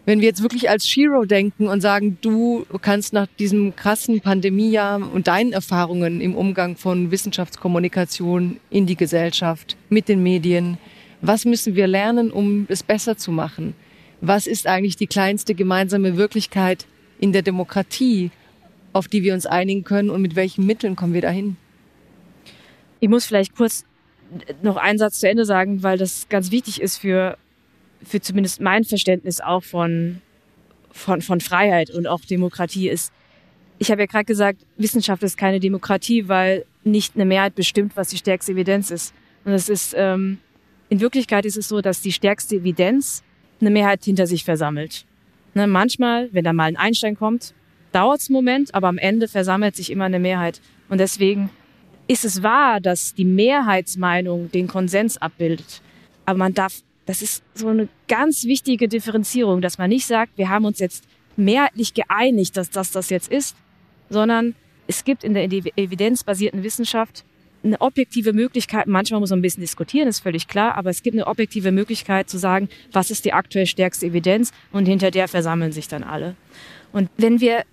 Wenn wir jetzt wirklich als Shiro denken und sagen, du kannst nach diesem krassen Pandemiejahr und deinen Erfahrungen im Umgang von Wissenschaftskommunikation in die Gesellschaft, mit den Medien, was müssen wir lernen, um es besser zu machen? Was ist eigentlich die kleinste gemeinsame Wirklichkeit in der Demokratie, auf die wir uns einigen können und mit welchen Mitteln kommen wir dahin? Ich muss vielleicht kurz noch einen Satz zu Ende sagen, weil das ganz wichtig ist für, für zumindest mein Verständnis auch von, von, von Freiheit und auch Demokratie ist. Ich habe ja gerade gesagt, Wissenschaft ist keine Demokratie, weil nicht eine Mehrheit bestimmt, was die stärkste Evidenz ist. Und es ist ähm, in Wirklichkeit ist es so, dass die stärkste Evidenz eine Mehrheit hinter sich versammelt. Ne, manchmal, wenn da mal ein Einstein kommt, dauert es einen Moment, aber am Ende versammelt sich immer eine Mehrheit. Und deswegen ist es wahr, dass die Mehrheitsmeinung den Konsens abbildet. Aber man darf, das ist so eine ganz wichtige Differenzierung, dass man nicht sagt, wir haben uns jetzt mehrheitlich geeinigt, dass das das jetzt ist, sondern es gibt in der evidenzbasierten Wissenschaft eine objektive Möglichkeit, manchmal muss man ein bisschen diskutieren, ist völlig klar, aber es gibt eine objektive Möglichkeit zu sagen, was ist die aktuell stärkste Evidenz und hinter der versammeln sich dann alle. Und wenn wir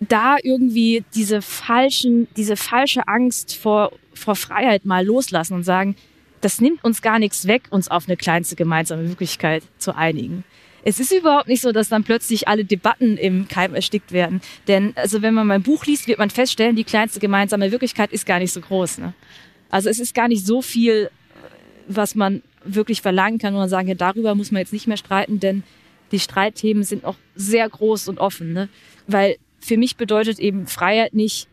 da irgendwie diese falschen, diese falsche Angst vor, vor Freiheit mal loslassen und sagen, das nimmt uns gar nichts weg, uns auf eine kleinste gemeinsame Wirklichkeit zu einigen. Es ist überhaupt nicht so, dass dann plötzlich alle Debatten im Keim erstickt werden. Denn also wenn man mein Buch liest, wird man feststellen, die kleinste gemeinsame Wirklichkeit ist gar nicht so groß. Ne? Also es ist gar nicht so viel, was man wirklich verlangen kann, man sagen, ja, darüber muss man jetzt nicht mehr streiten, denn die Streitthemen sind auch sehr groß und offen. Ne? Weil für mich bedeutet eben Freiheit nicht,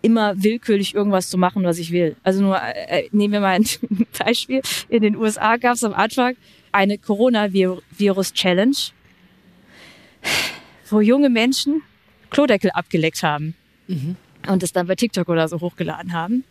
immer willkürlich irgendwas zu machen, was ich will. Also nur, äh, äh nehmen wir mal ein Beispiel. In den USA gab es am Anfang eine Coronavirus-Challenge, wo junge Menschen Klodeckel abgeleckt haben mhm. und es dann bei TikTok oder so hochgeladen haben.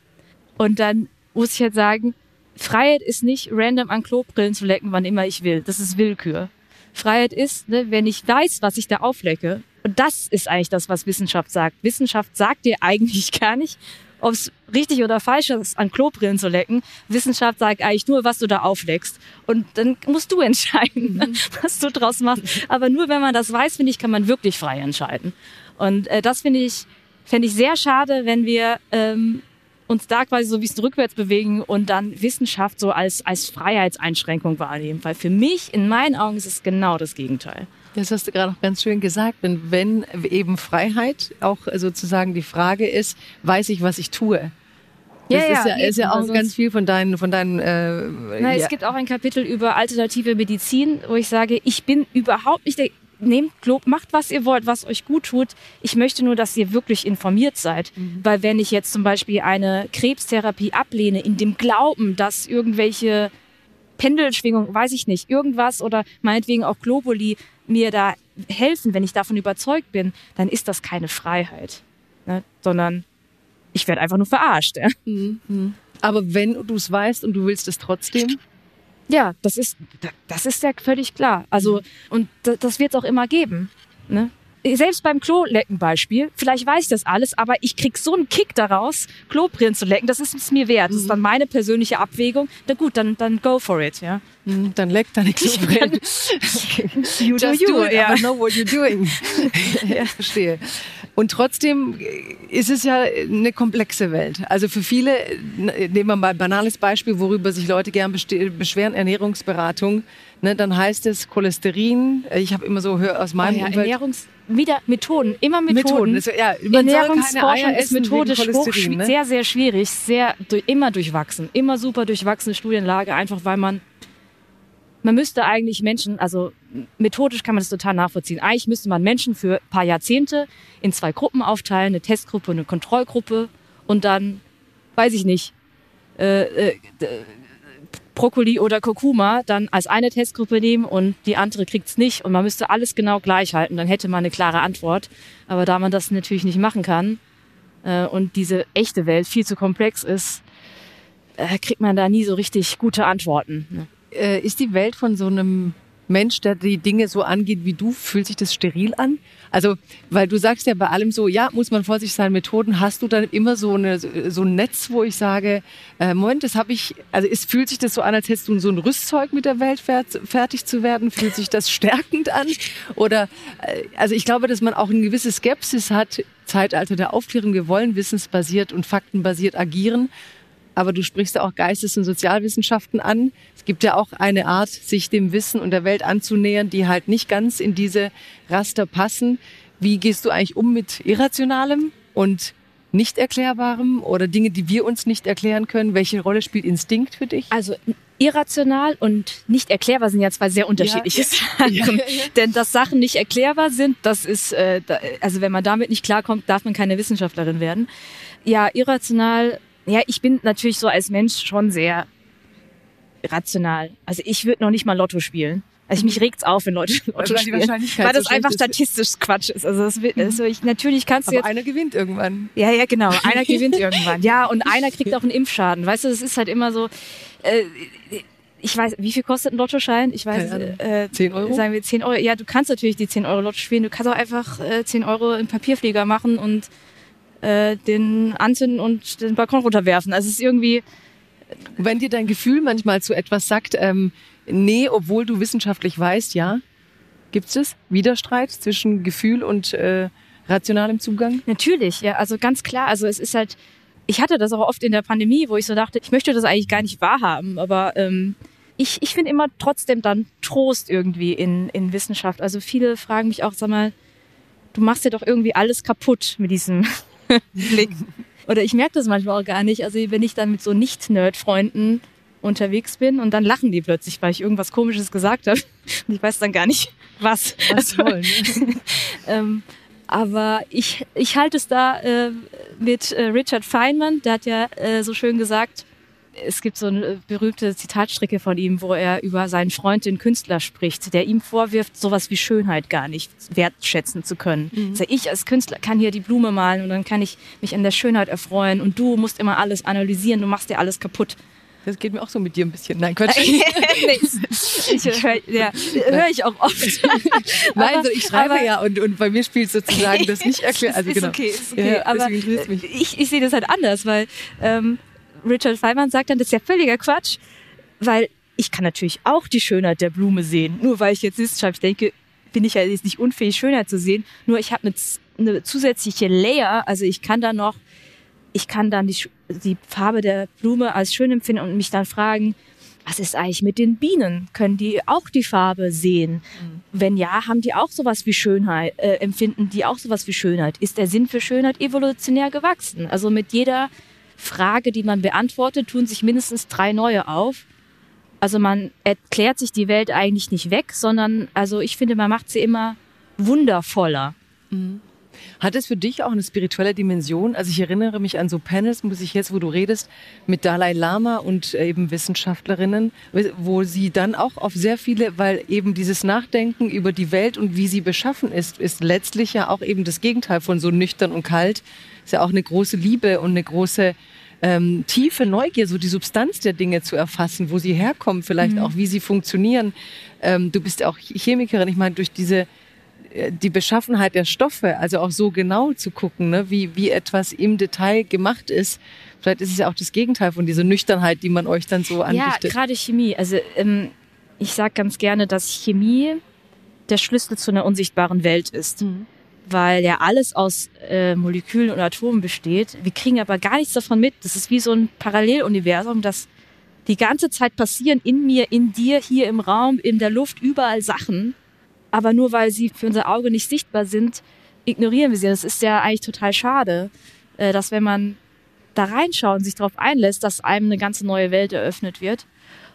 Und dann muss ich halt sagen, Freiheit ist nicht random an Klobrillen zu lecken, wann immer ich will. Das ist Willkür. Freiheit ist, ne, wenn ich weiß, was ich da auflecke. Und das ist eigentlich das, was Wissenschaft sagt. Wissenschaft sagt dir eigentlich gar nicht, ob es richtig oder falsch ist, an Klobrillen zu lecken. Wissenschaft sagt eigentlich nur, was du da aufleckst. Und dann musst du entscheiden, mhm. was du draus machst. Aber nur wenn man das weiß, finde ich, kann man wirklich frei entscheiden. Und äh, das finde ich, fände ich sehr schade, wenn wir ähm, uns da quasi so wie es rückwärts bewegen und dann Wissenschaft so als, als Freiheitseinschränkung wahrnehmen. Weil für mich, in meinen Augen, ist es genau das Gegenteil. Das hast du gerade noch ganz schön gesagt. Denn wenn eben Freiheit auch sozusagen die Frage ist, weiß ich, was ich tue? Das ja, ist ja, ist ja auch also ganz viel von deinen, von deinen. Äh, Na, ja. Es gibt auch ein Kapitel über alternative Medizin, wo ich sage, ich bin überhaupt nicht der nehmt Glob, macht was ihr wollt, was euch gut tut. Ich möchte nur, dass ihr wirklich informiert seid. Mhm. Weil wenn ich jetzt zum Beispiel eine Krebstherapie ablehne, in dem Glauben, dass irgendwelche Pendelschwingungen, weiß ich nicht, irgendwas oder meinetwegen auch Globuli mir da helfen, wenn ich davon überzeugt bin, dann ist das keine Freiheit, ne? sondern ich werde einfach nur verarscht. Ja? Mhm. Aber wenn du es weißt und du willst es trotzdem, ja, das ist, das ist ja völlig klar. Also, und das wird es auch immer geben. Ne? Selbst beim Klolecken-Beispiel, vielleicht weiß ich das alles, aber ich krieg so einen Kick daraus, Klobrillen zu lecken, das ist es mir wert. Das ist dann meine persönliche Abwägung. Na gut, dann, dann go for it, ja. Mhm, dann leck deine Klobrillen. you do you, do it, ja. I know what you're doing. ja, verstehe. Und trotzdem ist es ja eine komplexe Welt. Also für viele, nehmen wir mal ein banales Beispiel, worüber sich Leute gern beschweren, Ernährungsberatung. Ne, dann heißt es Cholesterin. Ich habe immer so hör aus meinem oh ja, Umfeld. Ernährungs wieder Methoden, immer Methoden. Methoden. Also, ja, Ernährungsforschung ist methodisch ne? sehr, sehr schwierig, sehr immer durchwachsen, immer super durchwachsene Studienlage, einfach weil man man müsste eigentlich Menschen, also methodisch kann man das total nachvollziehen. Eigentlich müsste man Menschen für ein paar Jahrzehnte in zwei Gruppen aufteilen, eine Testgruppe eine Kontrollgruppe und dann, weiß ich nicht, äh, äh, Brokkoli oder Kurkuma dann als eine Testgruppe nehmen und die andere kriegt's nicht und man müsste alles genau gleich halten, dann hätte man eine klare Antwort. Aber da man das natürlich nicht machen kann äh, und diese echte Welt viel zu komplex ist, äh, kriegt man da nie so richtig gute Antworten. Ne? äh, ist die Welt von so einem Mensch, der die Dinge so angeht wie du, fühlt sich das steril an? Also, weil du sagst ja bei allem so, ja, muss man vorsichtig sein, Methoden. Hast du dann immer so, eine, so ein Netz, wo ich sage, äh, Moment, das habe ich, also es fühlt sich das so an, als hättest du so ein Rüstzeug mit der Welt fertig zu werden? Fühlt sich das stärkend an? Oder, äh, also ich glaube, dass man auch eine gewisse Skepsis hat, Zeitalter der Aufklärung, wir wollen wissensbasiert und faktenbasiert agieren aber du sprichst ja auch Geistes- und Sozialwissenschaften an. Es gibt ja auch eine Art, sich dem Wissen und der Welt anzunähern, die halt nicht ganz in diese Raster passen. Wie gehst du eigentlich um mit Irrationalem und nicht erklärbarem oder Dinge, die wir uns nicht erklären können? Welche Rolle spielt Instinkt für dich? Also irrational und nicht erklärbar sind ja zwei sehr unterschiedliche ja, Sachen. Ja, ja, Denn dass Sachen nicht erklärbar sind, das ist, äh, also wenn man damit nicht klarkommt, darf man keine Wissenschaftlerin werden. Ja, irrational ja, ich bin natürlich so als Mensch schon sehr rational. Also ich würde noch nicht mal Lotto spielen. Also mich regt's auf, wenn Leute Lotto weil spielen, weil das so einfach statistisch ist. Quatsch ist. Also, das, also ich, natürlich kannst du Aber jetzt einer gewinnt irgendwann. Ja, ja, genau. Einer gewinnt irgendwann. Ja, und einer kriegt auch einen Impfschaden. Weißt du, das ist halt immer so. Äh, ich weiß, wie viel kostet ein Lottoschein? Ich weiß, äh, 10 Euro? Sagen wir 10 Euro. Ja, du kannst natürlich die 10 Euro Lotto spielen. Du kannst auch einfach äh, 10 Euro im Papierflieger machen und äh, den anzünden und den Balkon runterwerfen. Also es ist irgendwie. Wenn dir dein Gefühl manchmal zu etwas sagt, ähm, nee, obwohl du wissenschaftlich weißt, ja, gibt es Widerstreit zwischen Gefühl und äh, rationalem Zugang? Natürlich, ja, also ganz klar. Also es ist halt ich hatte das auch oft in der Pandemie, wo ich so dachte, ich möchte das eigentlich gar nicht wahrhaben, aber ähm, ich, ich finde immer trotzdem dann Trost irgendwie in, in Wissenschaft. Also viele fragen mich auch, sag mal, du machst ja doch irgendwie alles kaputt mit diesem Blick. Oder ich merke das manchmal auch gar nicht. Also wenn ich dann mit so Nicht-Nerd-Freunden unterwegs bin und dann lachen die plötzlich, weil ich irgendwas Komisches gesagt habe. Und ich weiß dann gar nicht, was. was also, wollen, ne? ähm, aber ich, ich halte es da äh, mit äh, Richard Feynman, der hat ja äh, so schön gesagt, es gibt so eine berühmte Zitatstrecke von ihm, wo er über seinen Freund, den Künstler, spricht, der ihm vorwirft, sowas wie Schönheit gar nicht wertschätzen zu können. Mhm. Also ich als Künstler kann hier die Blume malen und dann kann ich mich an der Schönheit erfreuen und du musst immer alles analysieren, du machst dir alles kaputt. Das geht mir auch so mit dir ein bisschen. Nein, Quatsch. ich höre ja, hör ich auch oft. Nein, aber, so ich schreibe aber, ja und, und bei mir spielt sozusagen das nicht erklärt. Also ist genau. okay, ist okay. Ja, aber ich, ich sehe das halt anders, weil ähm, Richard Feynman sagt dann, das ist ja völliger Quatsch, weil ich kann natürlich auch die Schönheit der Blume sehen. Nur weil ich jetzt Wissenschaft denke, bin ich ja jetzt nicht unfähig, Schönheit zu sehen. Nur ich habe eine, eine zusätzliche Layer, also ich kann da noch ich kann dann die, die Farbe der Blume als schön empfinden und mich dann fragen, was ist eigentlich mit den Bienen? Können die auch die Farbe sehen? Mhm. Wenn ja, haben die auch sowas wie Schönheit, äh, empfinden die auch sowas wie Schönheit? Ist der Sinn für Schönheit evolutionär gewachsen? Also mit jeder Frage, die man beantwortet, tun sich mindestens drei neue auf. Also man erklärt sich die Welt eigentlich nicht weg, sondern also ich finde, man macht sie immer wundervoller. Mhm. Hat es für dich auch eine spirituelle Dimension? Also ich erinnere mich an so Panels, muss ich jetzt, wo du redest, mit Dalai Lama und äh, eben Wissenschaftlerinnen, wo sie dann auch auf sehr viele, weil eben dieses Nachdenken über die Welt und wie sie beschaffen ist, ist letztlich ja auch eben das Gegenteil von so nüchtern und kalt. Ist ja auch eine große Liebe und eine große ähm, tiefe Neugier, so die Substanz der Dinge zu erfassen, wo sie herkommen, vielleicht mhm. auch wie sie funktionieren. Ähm, du bist auch Chemikerin. Ich meine, durch diese äh, die Beschaffenheit der Stoffe, also auch so genau zu gucken, ne, wie, wie etwas im Detail gemacht ist. Vielleicht ist es ja auch das Gegenteil von dieser Nüchternheit, die man euch dann so anbietet. Ja, gerade Chemie. Also ähm, ich sage ganz gerne, dass Chemie der Schlüssel zu einer unsichtbaren Welt ist. Mhm. Weil ja alles aus äh, Molekülen und Atomen besteht. Wir kriegen aber gar nichts davon mit. Das ist wie so ein Paralleluniversum, das die ganze Zeit passieren in mir, in dir, hier im Raum, in der Luft, überall Sachen aber nur weil sie für unser Auge nicht sichtbar sind, ignorieren wir sie. Das ist ja eigentlich total schade, äh, dass wenn man da reinschaut und sich darauf einlässt, dass einem eine ganze neue Welt eröffnet wird.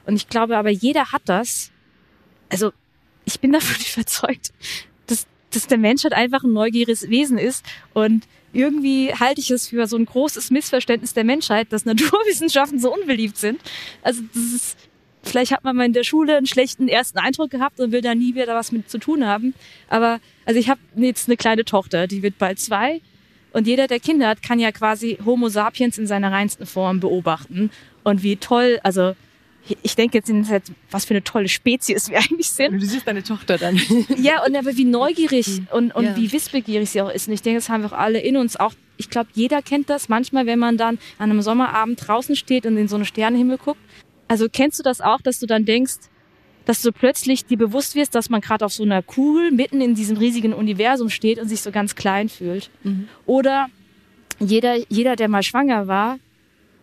Und ich glaube aber, jeder hat das. Also ich bin davon überzeugt, dass, der Mensch halt einfach ein neugieriges Wesen ist. Und irgendwie halte ich es für so ein großes Missverständnis der Menschheit, dass Naturwissenschaften so unbeliebt sind. Also das ist Vielleicht hat man mal in der Schule einen schlechten ersten Eindruck gehabt und will da nie wieder was mit zu tun haben. Aber also ich habe jetzt eine kleine Tochter, die wird bald zwei. Und jeder, der Kinder hat, kann ja quasi Homo sapiens in seiner reinsten Form beobachten. Und wie toll, also ich denke jetzt, Zeit, was für eine tolle Spezies wir eigentlich sind. Du siehst deine Tochter dann. Ja, und aber wie neugierig hm. und, und ja. wie wissbegierig sie auch ist. Und ich denke, das haben wir auch alle in uns. Auch, ich glaube, jeder kennt das. Manchmal, wenn man dann an einem Sommerabend draußen steht und in so einen Sternenhimmel guckt also kennst du das auch, dass du dann denkst, dass du plötzlich dir bewusst wirst, dass man gerade auf so einer Kugel mitten in diesem riesigen Universum steht und sich so ganz klein fühlt? Mhm. Oder jeder, jeder, der mal schwanger war,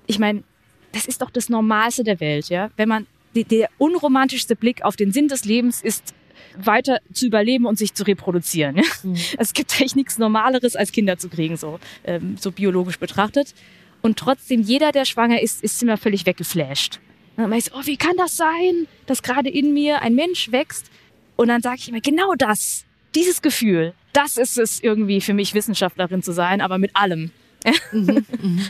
ich meine, das ist doch das Normalste der Welt, ja. Wenn man die, der unromantischste Blick auf den Sinn des Lebens ist, weiter zu überleben und sich zu reproduzieren. Ja? Mhm. Es gibt eigentlich nichts Normaleres, als Kinder zu kriegen, so, ähm, so biologisch betrachtet. Und trotzdem, jeder, der schwanger ist, ist immer völlig weggeflasht. Und dann meine ich oh, wie kann das sein, dass gerade in mir ein Mensch wächst? Und dann sage ich immer, genau das, dieses Gefühl, das ist es irgendwie für mich, Wissenschaftlerin zu sein, aber mit allem. Mhm, mhm.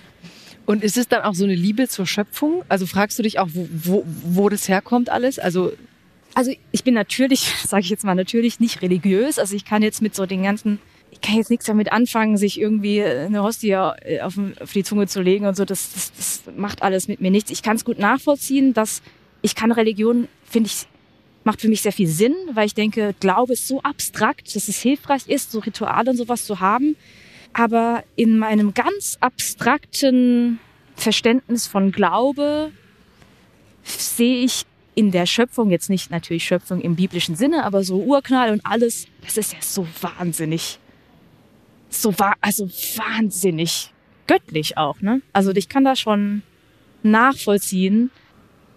Und ist es dann auch so eine Liebe zur Schöpfung? Also fragst du dich auch, wo, wo, wo das herkommt alles? Also also ich bin natürlich, sage ich jetzt mal, natürlich nicht religiös. Also ich kann jetzt mit so den ganzen ich kann jetzt nichts damit anfangen, sich irgendwie eine Hostie äh, auf, auf die Zunge zu legen und so. Das, das, das macht alles mit mir nichts. Ich kann es gut nachvollziehen, dass ich kann Religion, finde ich, macht für mich sehr viel Sinn, weil ich denke, Glaube ist so abstrakt, dass es hilfreich ist, so Rituale und sowas zu haben. Aber in meinem ganz abstrakten Verständnis von Glaube sehe ich in der Schöpfung, jetzt nicht natürlich Schöpfung im biblischen Sinne, aber so Urknall und alles, das ist ja so wahnsinnig so war, also wahnsinnig göttlich auch, ne? Also ich kann da schon nachvollziehen.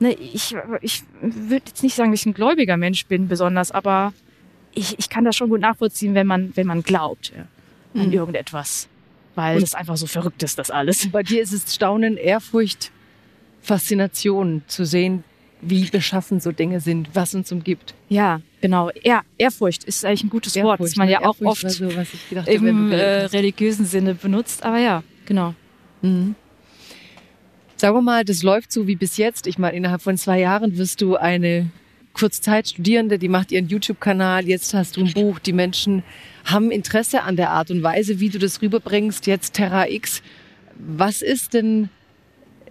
Ne, ich ich würde jetzt nicht sagen, dass ich ein gläubiger Mensch bin, besonders, aber ich, ich kann das schon gut nachvollziehen, wenn man, wenn man glaubt ja, an mhm. irgendetwas. Weil es einfach so verrückt ist, das alles. Bei dir ist es Staunen, Ehrfurcht, Faszination zu sehen, wie beschaffen so Dinge sind, was uns umgibt. Ja, genau. Ehr, Ehrfurcht ist eigentlich ein gutes Ehrfurcht, Wort, das man ja ne? auch Ehrfurcht oft so, gedacht, im äh, religiösen Sinne benutzt. Aber ja, genau. Mhm. Sagen wir mal, das läuft so wie bis jetzt. Ich meine, innerhalb von zwei Jahren wirst du eine Kurzzeitstudierende, die macht ihren YouTube-Kanal. Jetzt hast du ein Buch. Die Menschen haben Interesse an der Art und Weise, wie du das rüberbringst. Jetzt Terra X. Was ist denn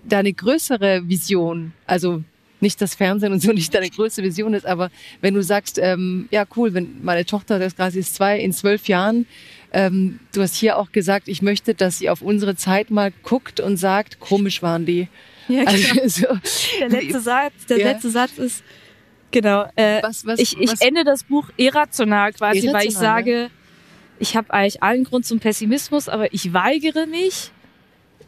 deine größere Vision? Also nicht das Fernsehen und so nicht deine größte Vision ist, aber wenn du sagst, ähm, ja cool, wenn meine Tochter, das quasi ist zwei, in zwölf Jahren, ähm, du hast hier auch gesagt, ich möchte, dass sie auf unsere Zeit mal guckt und sagt, komisch waren die. Ja, genau. also, der letzte Satz, der ja. letzte Satz ist, genau, äh, was, was, ich, ich was? ende das Buch irrational quasi, irrational, weil ich sage, ja. ich habe eigentlich allen Grund zum Pessimismus, aber ich weigere mich,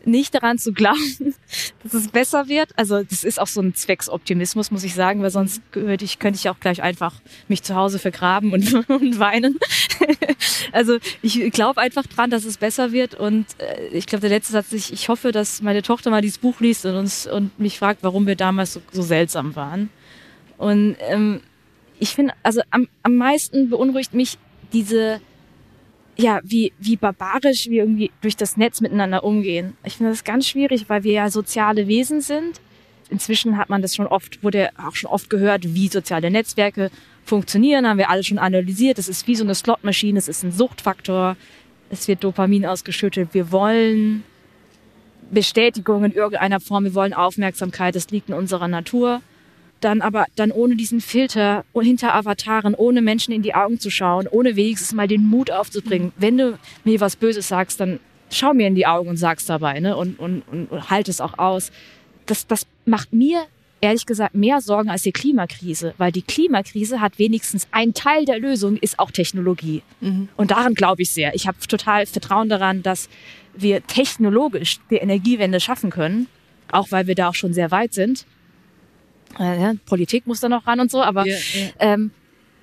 nicht daran zu glauben, dass es besser wird. Also das ist auch so ein Zwecksoptimismus, muss ich sagen, weil sonst könnte ich, könnte ich auch gleich einfach mich zu Hause vergraben und, und weinen. also ich glaube einfach dran, dass es besser wird. Und äh, ich glaube, der letzte Satz ist, ich hoffe, dass meine Tochter mal dieses Buch liest und uns und mich fragt, warum wir damals so, so seltsam waren. Und ähm, ich finde, also am, am meisten beunruhigt mich diese ja, wie, wie barbarisch wir irgendwie durch das Netz miteinander umgehen. Ich finde das ganz schwierig, weil wir ja soziale Wesen sind. Inzwischen hat man das schon oft, wurde auch schon oft gehört, wie soziale Netzwerke funktionieren, haben wir alle schon analysiert. Es ist wie so eine Slotmaschine, es ist ein Suchtfaktor, es wird Dopamin ausgeschüttet. Wir wollen Bestätigung in irgendeiner Form, wir wollen Aufmerksamkeit, das liegt in unserer Natur dann aber dann ohne diesen Filter hinter Avataren, ohne Menschen in die Augen zu schauen, ohne wenigstens mal den Mut aufzubringen. Mhm. Wenn du mir was Böses sagst, dann schau mir in die Augen und sag's dabei, ne? Und, und, und, und halt es auch aus. Das, das macht mir ehrlich gesagt mehr Sorgen als die Klimakrise, weil die Klimakrise hat wenigstens ein Teil der Lösung ist auch Technologie. Mhm. Und daran glaube ich sehr. Ich habe total Vertrauen daran, dass wir technologisch die Energiewende schaffen können, auch weil wir da auch schon sehr weit sind äh, Politik muss da noch ran und so, aber ja, ja. Ähm,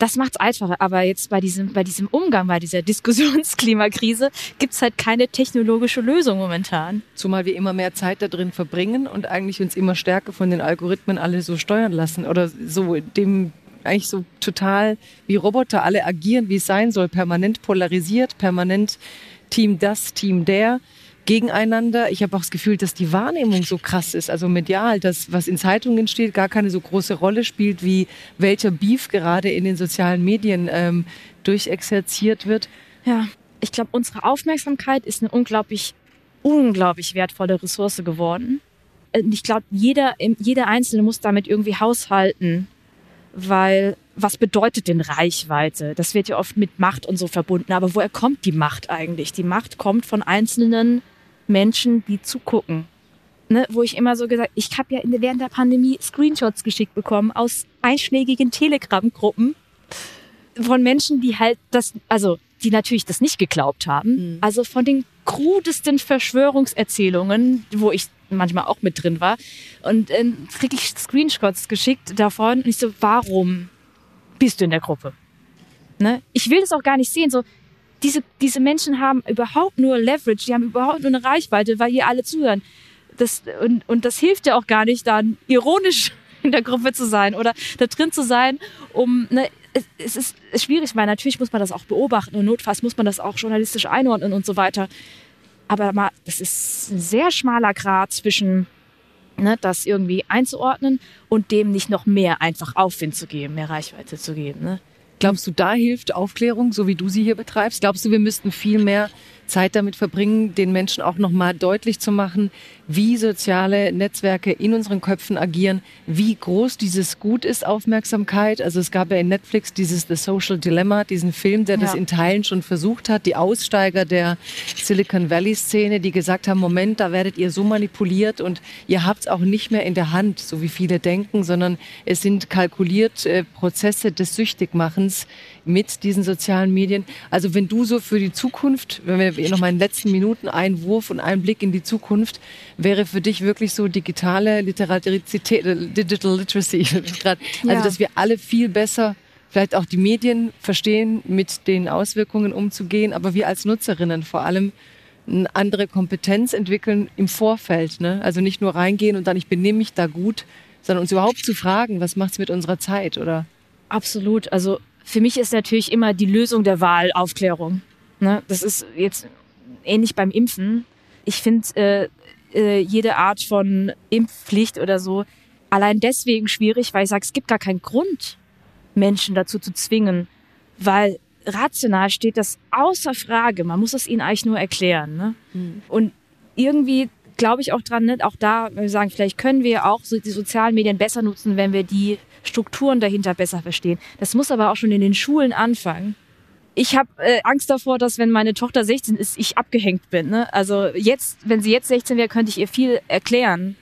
das macht's einfacher. Aber jetzt bei diesem, bei diesem Umgang, bei dieser Diskussionsklimakrise gibt's halt keine technologische Lösung momentan. Zumal wir immer mehr Zeit da drin verbringen und eigentlich uns immer stärker von den Algorithmen alle so steuern lassen oder so dem eigentlich so total wie Roboter alle agieren, wie es sein soll, permanent polarisiert, permanent Team das, Team der gegeneinander. Ich habe auch das Gefühl, dass die Wahrnehmung so krass ist, also medial, dass was in Zeitungen steht, gar keine so große Rolle spielt, wie welcher Beef gerade in den sozialen Medien ähm, durchexerziert wird. Ja, ich glaube, unsere Aufmerksamkeit ist eine unglaublich, unglaublich wertvolle Ressource geworden. Ich glaube, jeder, jeder Einzelne muss damit irgendwie haushalten, weil was bedeutet denn Reichweite? Das wird ja oft mit Macht und so verbunden. Aber woher kommt die Macht eigentlich? Die Macht kommt von einzelnen Menschen, die zugucken. Ne, wo ich immer so gesagt, ich habe ja während der Pandemie Screenshots geschickt bekommen aus einschlägigen Telegram-Gruppen von Menschen, die halt das, also die natürlich das nicht geglaubt haben. Mhm. Also von den krudesten Verschwörungserzählungen, wo ich manchmal auch mit drin war. Und äh, kriege ich Screenshots geschickt davon und ich so, warum bist du in der Gruppe? Ne? Ich will das auch gar nicht sehen. So, diese, diese Menschen haben überhaupt nur Leverage, die haben überhaupt nur eine Reichweite, weil hier alle zuhören. Das, und, und das hilft ja auch gar nicht, dann ironisch in der Gruppe zu sein oder da drin zu sein, um, ne, es, ist schwierig, weil natürlich muss man das auch beobachten und notfalls muss man das auch journalistisch einordnen und so weiter. Aber mal, das ist ein sehr schmaler Grad zwischen ne, das irgendwie einzuordnen und dem nicht noch mehr einfach Aufwind zu geben, mehr Reichweite zu geben. Ne? Glaubst du, da hilft Aufklärung, so wie du sie hier betreibst? Glaubst du, wir müssten viel mehr Zeit damit verbringen, den Menschen auch nochmal deutlich zu machen, wie soziale Netzwerke in unseren Köpfen agieren, wie groß dieses Gut ist, Aufmerksamkeit. Also es gab ja in Netflix dieses The Social Dilemma, diesen Film, der ja. das in Teilen schon versucht hat, die Aussteiger der Silicon Valley Szene, die gesagt haben, Moment, da werdet ihr so manipuliert und ihr habt es auch nicht mehr in der Hand, so wie viele denken, sondern es sind kalkuliert äh, Prozesse des Süchtigmachens mit diesen sozialen Medien. Also wenn du so für die Zukunft, wenn wir noch mal in den letzten Minuten ein Wurf und ein Blick in die Zukunft wäre für dich wirklich so digitale Literarizität, äh, Digital Literacy, also ja. dass wir alle viel besser vielleicht auch die Medien verstehen, mit den Auswirkungen umzugehen, aber wir als Nutzerinnen vor allem eine andere Kompetenz entwickeln im Vorfeld. Ne? Also nicht nur reingehen und dann, ich benehme mich da gut, sondern uns überhaupt zu fragen, was macht es mit unserer Zeit, oder? Absolut. Also für mich ist natürlich immer die Lösung der Wahl Aufklärung. Ne? Das ist jetzt ähnlich beim Impfen. Ich finde äh, äh, jede Art von Impfpflicht oder so allein deswegen schwierig, weil ich sage, es gibt gar keinen Grund, Menschen dazu zu zwingen, weil rational steht das außer Frage. Man muss es ihnen eigentlich nur erklären. Ne? Mhm. Und irgendwie glaube ich auch dran, ne? auch da, wenn wir sagen, vielleicht können wir auch so die sozialen Medien besser nutzen, wenn wir die Strukturen dahinter besser verstehen. Das muss aber auch schon in den Schulen anfangen. Ich habe äh, Angst davor, dass wenn meine Tochter 16 ist, ich abgehängt bin. Ne? Also jetzt, wenn sie jetzt 16 wäre, könnte ich ihr viel erklären.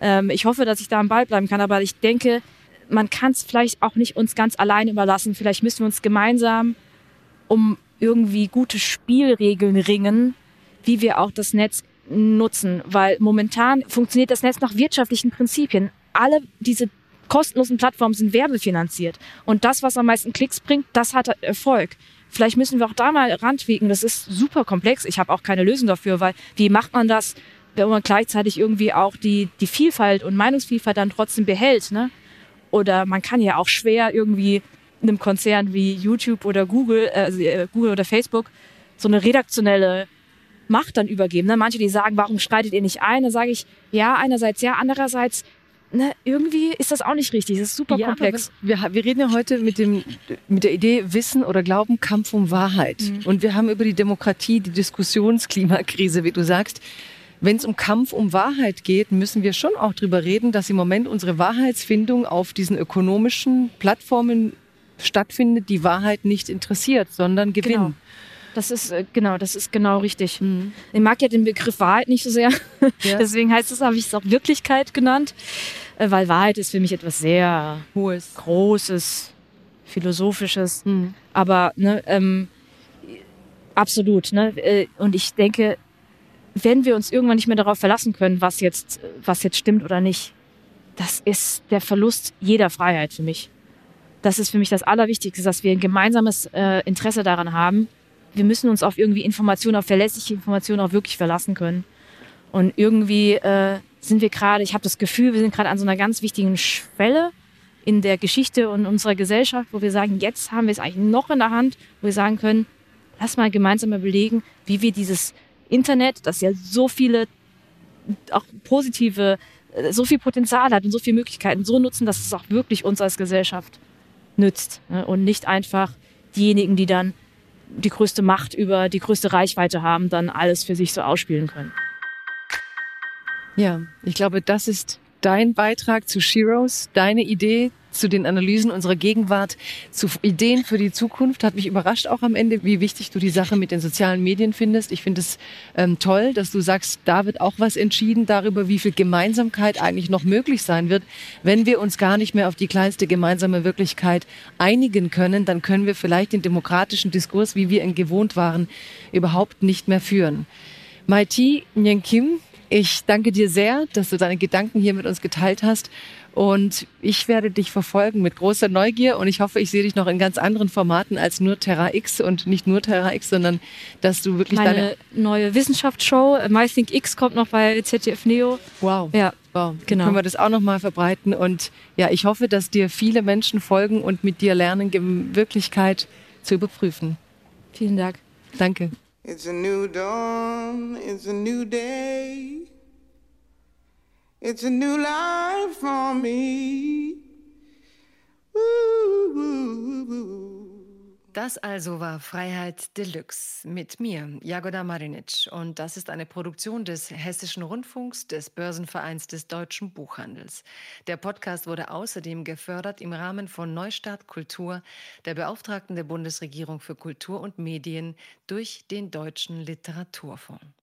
Ähm, ich hoffe, dass ich da am Ball bleiben kann, aber ich denke, man kann es vielleicht auch nicht uns ganz allein überlassen. Vielleicht müssen wir uns gemeinsam um irgendwie gute Spielregeln ringen, wie wir auch das Netz nutzen, weil momentan funktioniert das Netz nach wirtschaftlichen Prinzipien. Alle diese kostenlosen Plattformen sind werbefinanziert und das, was am meisten Klicks bringt, das hat Erfolg. Vielleicht müssen wir auch da mal rantwiegen. Das ist super komplex. Ich habe auch keine Lösung dafür, weil wie macht man das, wenn man gleichzeitig irgendwie auch die, die Vielfalt und Meinungsvielfalt dann trotzdem behält? Ne? Oder man kann ja auch schwer irgendwie einem Konzern wie YouTube oder Google, äh, Google oder Facebook so eine redaktionelle Macht dann übergeben. Ne? Manche, die sagen, warum streitet ihr nicht ein? Da sage ich, ja, einerseits ja, andererseits, ne, irgendwie ist das auch nicht richtig. Das ist super ja, komplex. Wir, wir, reden ja heute mit, dem, mit der Idee Wissen oder Glauben, Kampf um Wahrheit. Mhm. Und wir haben über die Demokratie, die Diskussionsklimakrise, wie du sagst, wenn es um Kampf um Wahrheit geht, müssen wir schon auch darüber reden, dass im Moment unsere Wahrheitsfindung auf diesen ökonomischen Plattformen stattfindet, die Wahrheit nicht interessiert, sondern Gewinn. Genau. Das ist äh, genau, das ist genau richtig. Mhm. Ich mag ja den Begriff Wahrheit nicht so sehr. Ja. Deswegen heißt es, habe ich es auch Wirklichkeit genannt, äh, weil Wahrheit ist für mich etwas sehr hohes, großes, philosophisches. Mhm. Aber ne, ähm, absolut. Ne? Äh, und ich denke, wenn wir uns irgendwann nicht mehr darauf verlassen können, was jetzt, was jetzt stimmt oder nicht, das ist der Verlust jeder Freiheit für mich. Das ist für mich das Allerwichtigste, dass wir ein gemeinsames äh, Interesse daran haben. Wir müssen uns auf irgendwie Informationen, auf verlässliche Informationen auch wirklich verlassen können. Und irgendwie äh, sind wir gerade, ich habe das Gefühl, wir sind gerade an so einer ganz wichtigen Schwelle in der Geschichte und unserer Gesellschaft, wo wir sagen, jetzt haben wir es eigentlich noch in der Hand, wo wir sagen können, lass mal gemeinsam überlegen, wie wir dieses Internet, das ja so viele auch positive, äh, so viel Potenzial hat und so viele Möglichkeiten so nutzen, dass es auch wirklich uns als Gesellschaft nützt ne? und nicht einfach diejenigen, die dann die größte Macht über die größte Reichweite haben, dann alles für sich so ausspielen können. Ja, ich glaube, das ist dein Beitrag zu Sheroes, deine Idee zu den Analysen unserer Gegenwart, zu Ideen für die Zukunft. Hat mich überrascht auch am Ende, wie wichtig du die Sache mit den sozialen Medien findest. Ich finde es ähm, toll, dass du sagst, da wird auch was entschieden darüber, wie viel Gemeinsamkeit eigentlich noch möglich sein wird. Wenn wir uns gar nicht mehr auf die kleinste gemeinsame Wirklichkeit einigen können, dann können wir vielleicht den demokratischen Diskurs, wie wir ihn gewohnt waren, überhaupt nicht mehr führen. Maiti Nyen Kim, ich danke dir sehr, dass du deine Gedanken hier mit uns geteilt hast. Und ich werde dich verfolgen mit großer Neugier und ich hoffe, ich sehe dich noch in ganz anderen Formaten als nur Terra X und nicht nur Terra X, sondern dass du wirklich Meine deine neue Wissenschaftsshow MyThink X kommt noch bei ZDF Neo. Wow. Ja. Wow. Genau. Können wir das auch noch mal verbreiten und ja, ich hoffe, dass dir viele Menschen folgen und mit dir lernen, Wirklichkeit zu überprüfen. Vielen Dank. Danke. It's a new dawn, it's a new day. It's a new life for me. Das also war Freiheit Deluxe mit mir, Jagoda Marinic. Und das ist eine Produktion des Hessischen Rundfunks, des Börsenvereins des deutschen Buchhandels. Der Podcast wurde außerdem gefördert im Rahmen von Neustart Kultur, der Beauftragten der Bundesregierung für Kultur und Medien, durch den Deutschen Literaturfonds.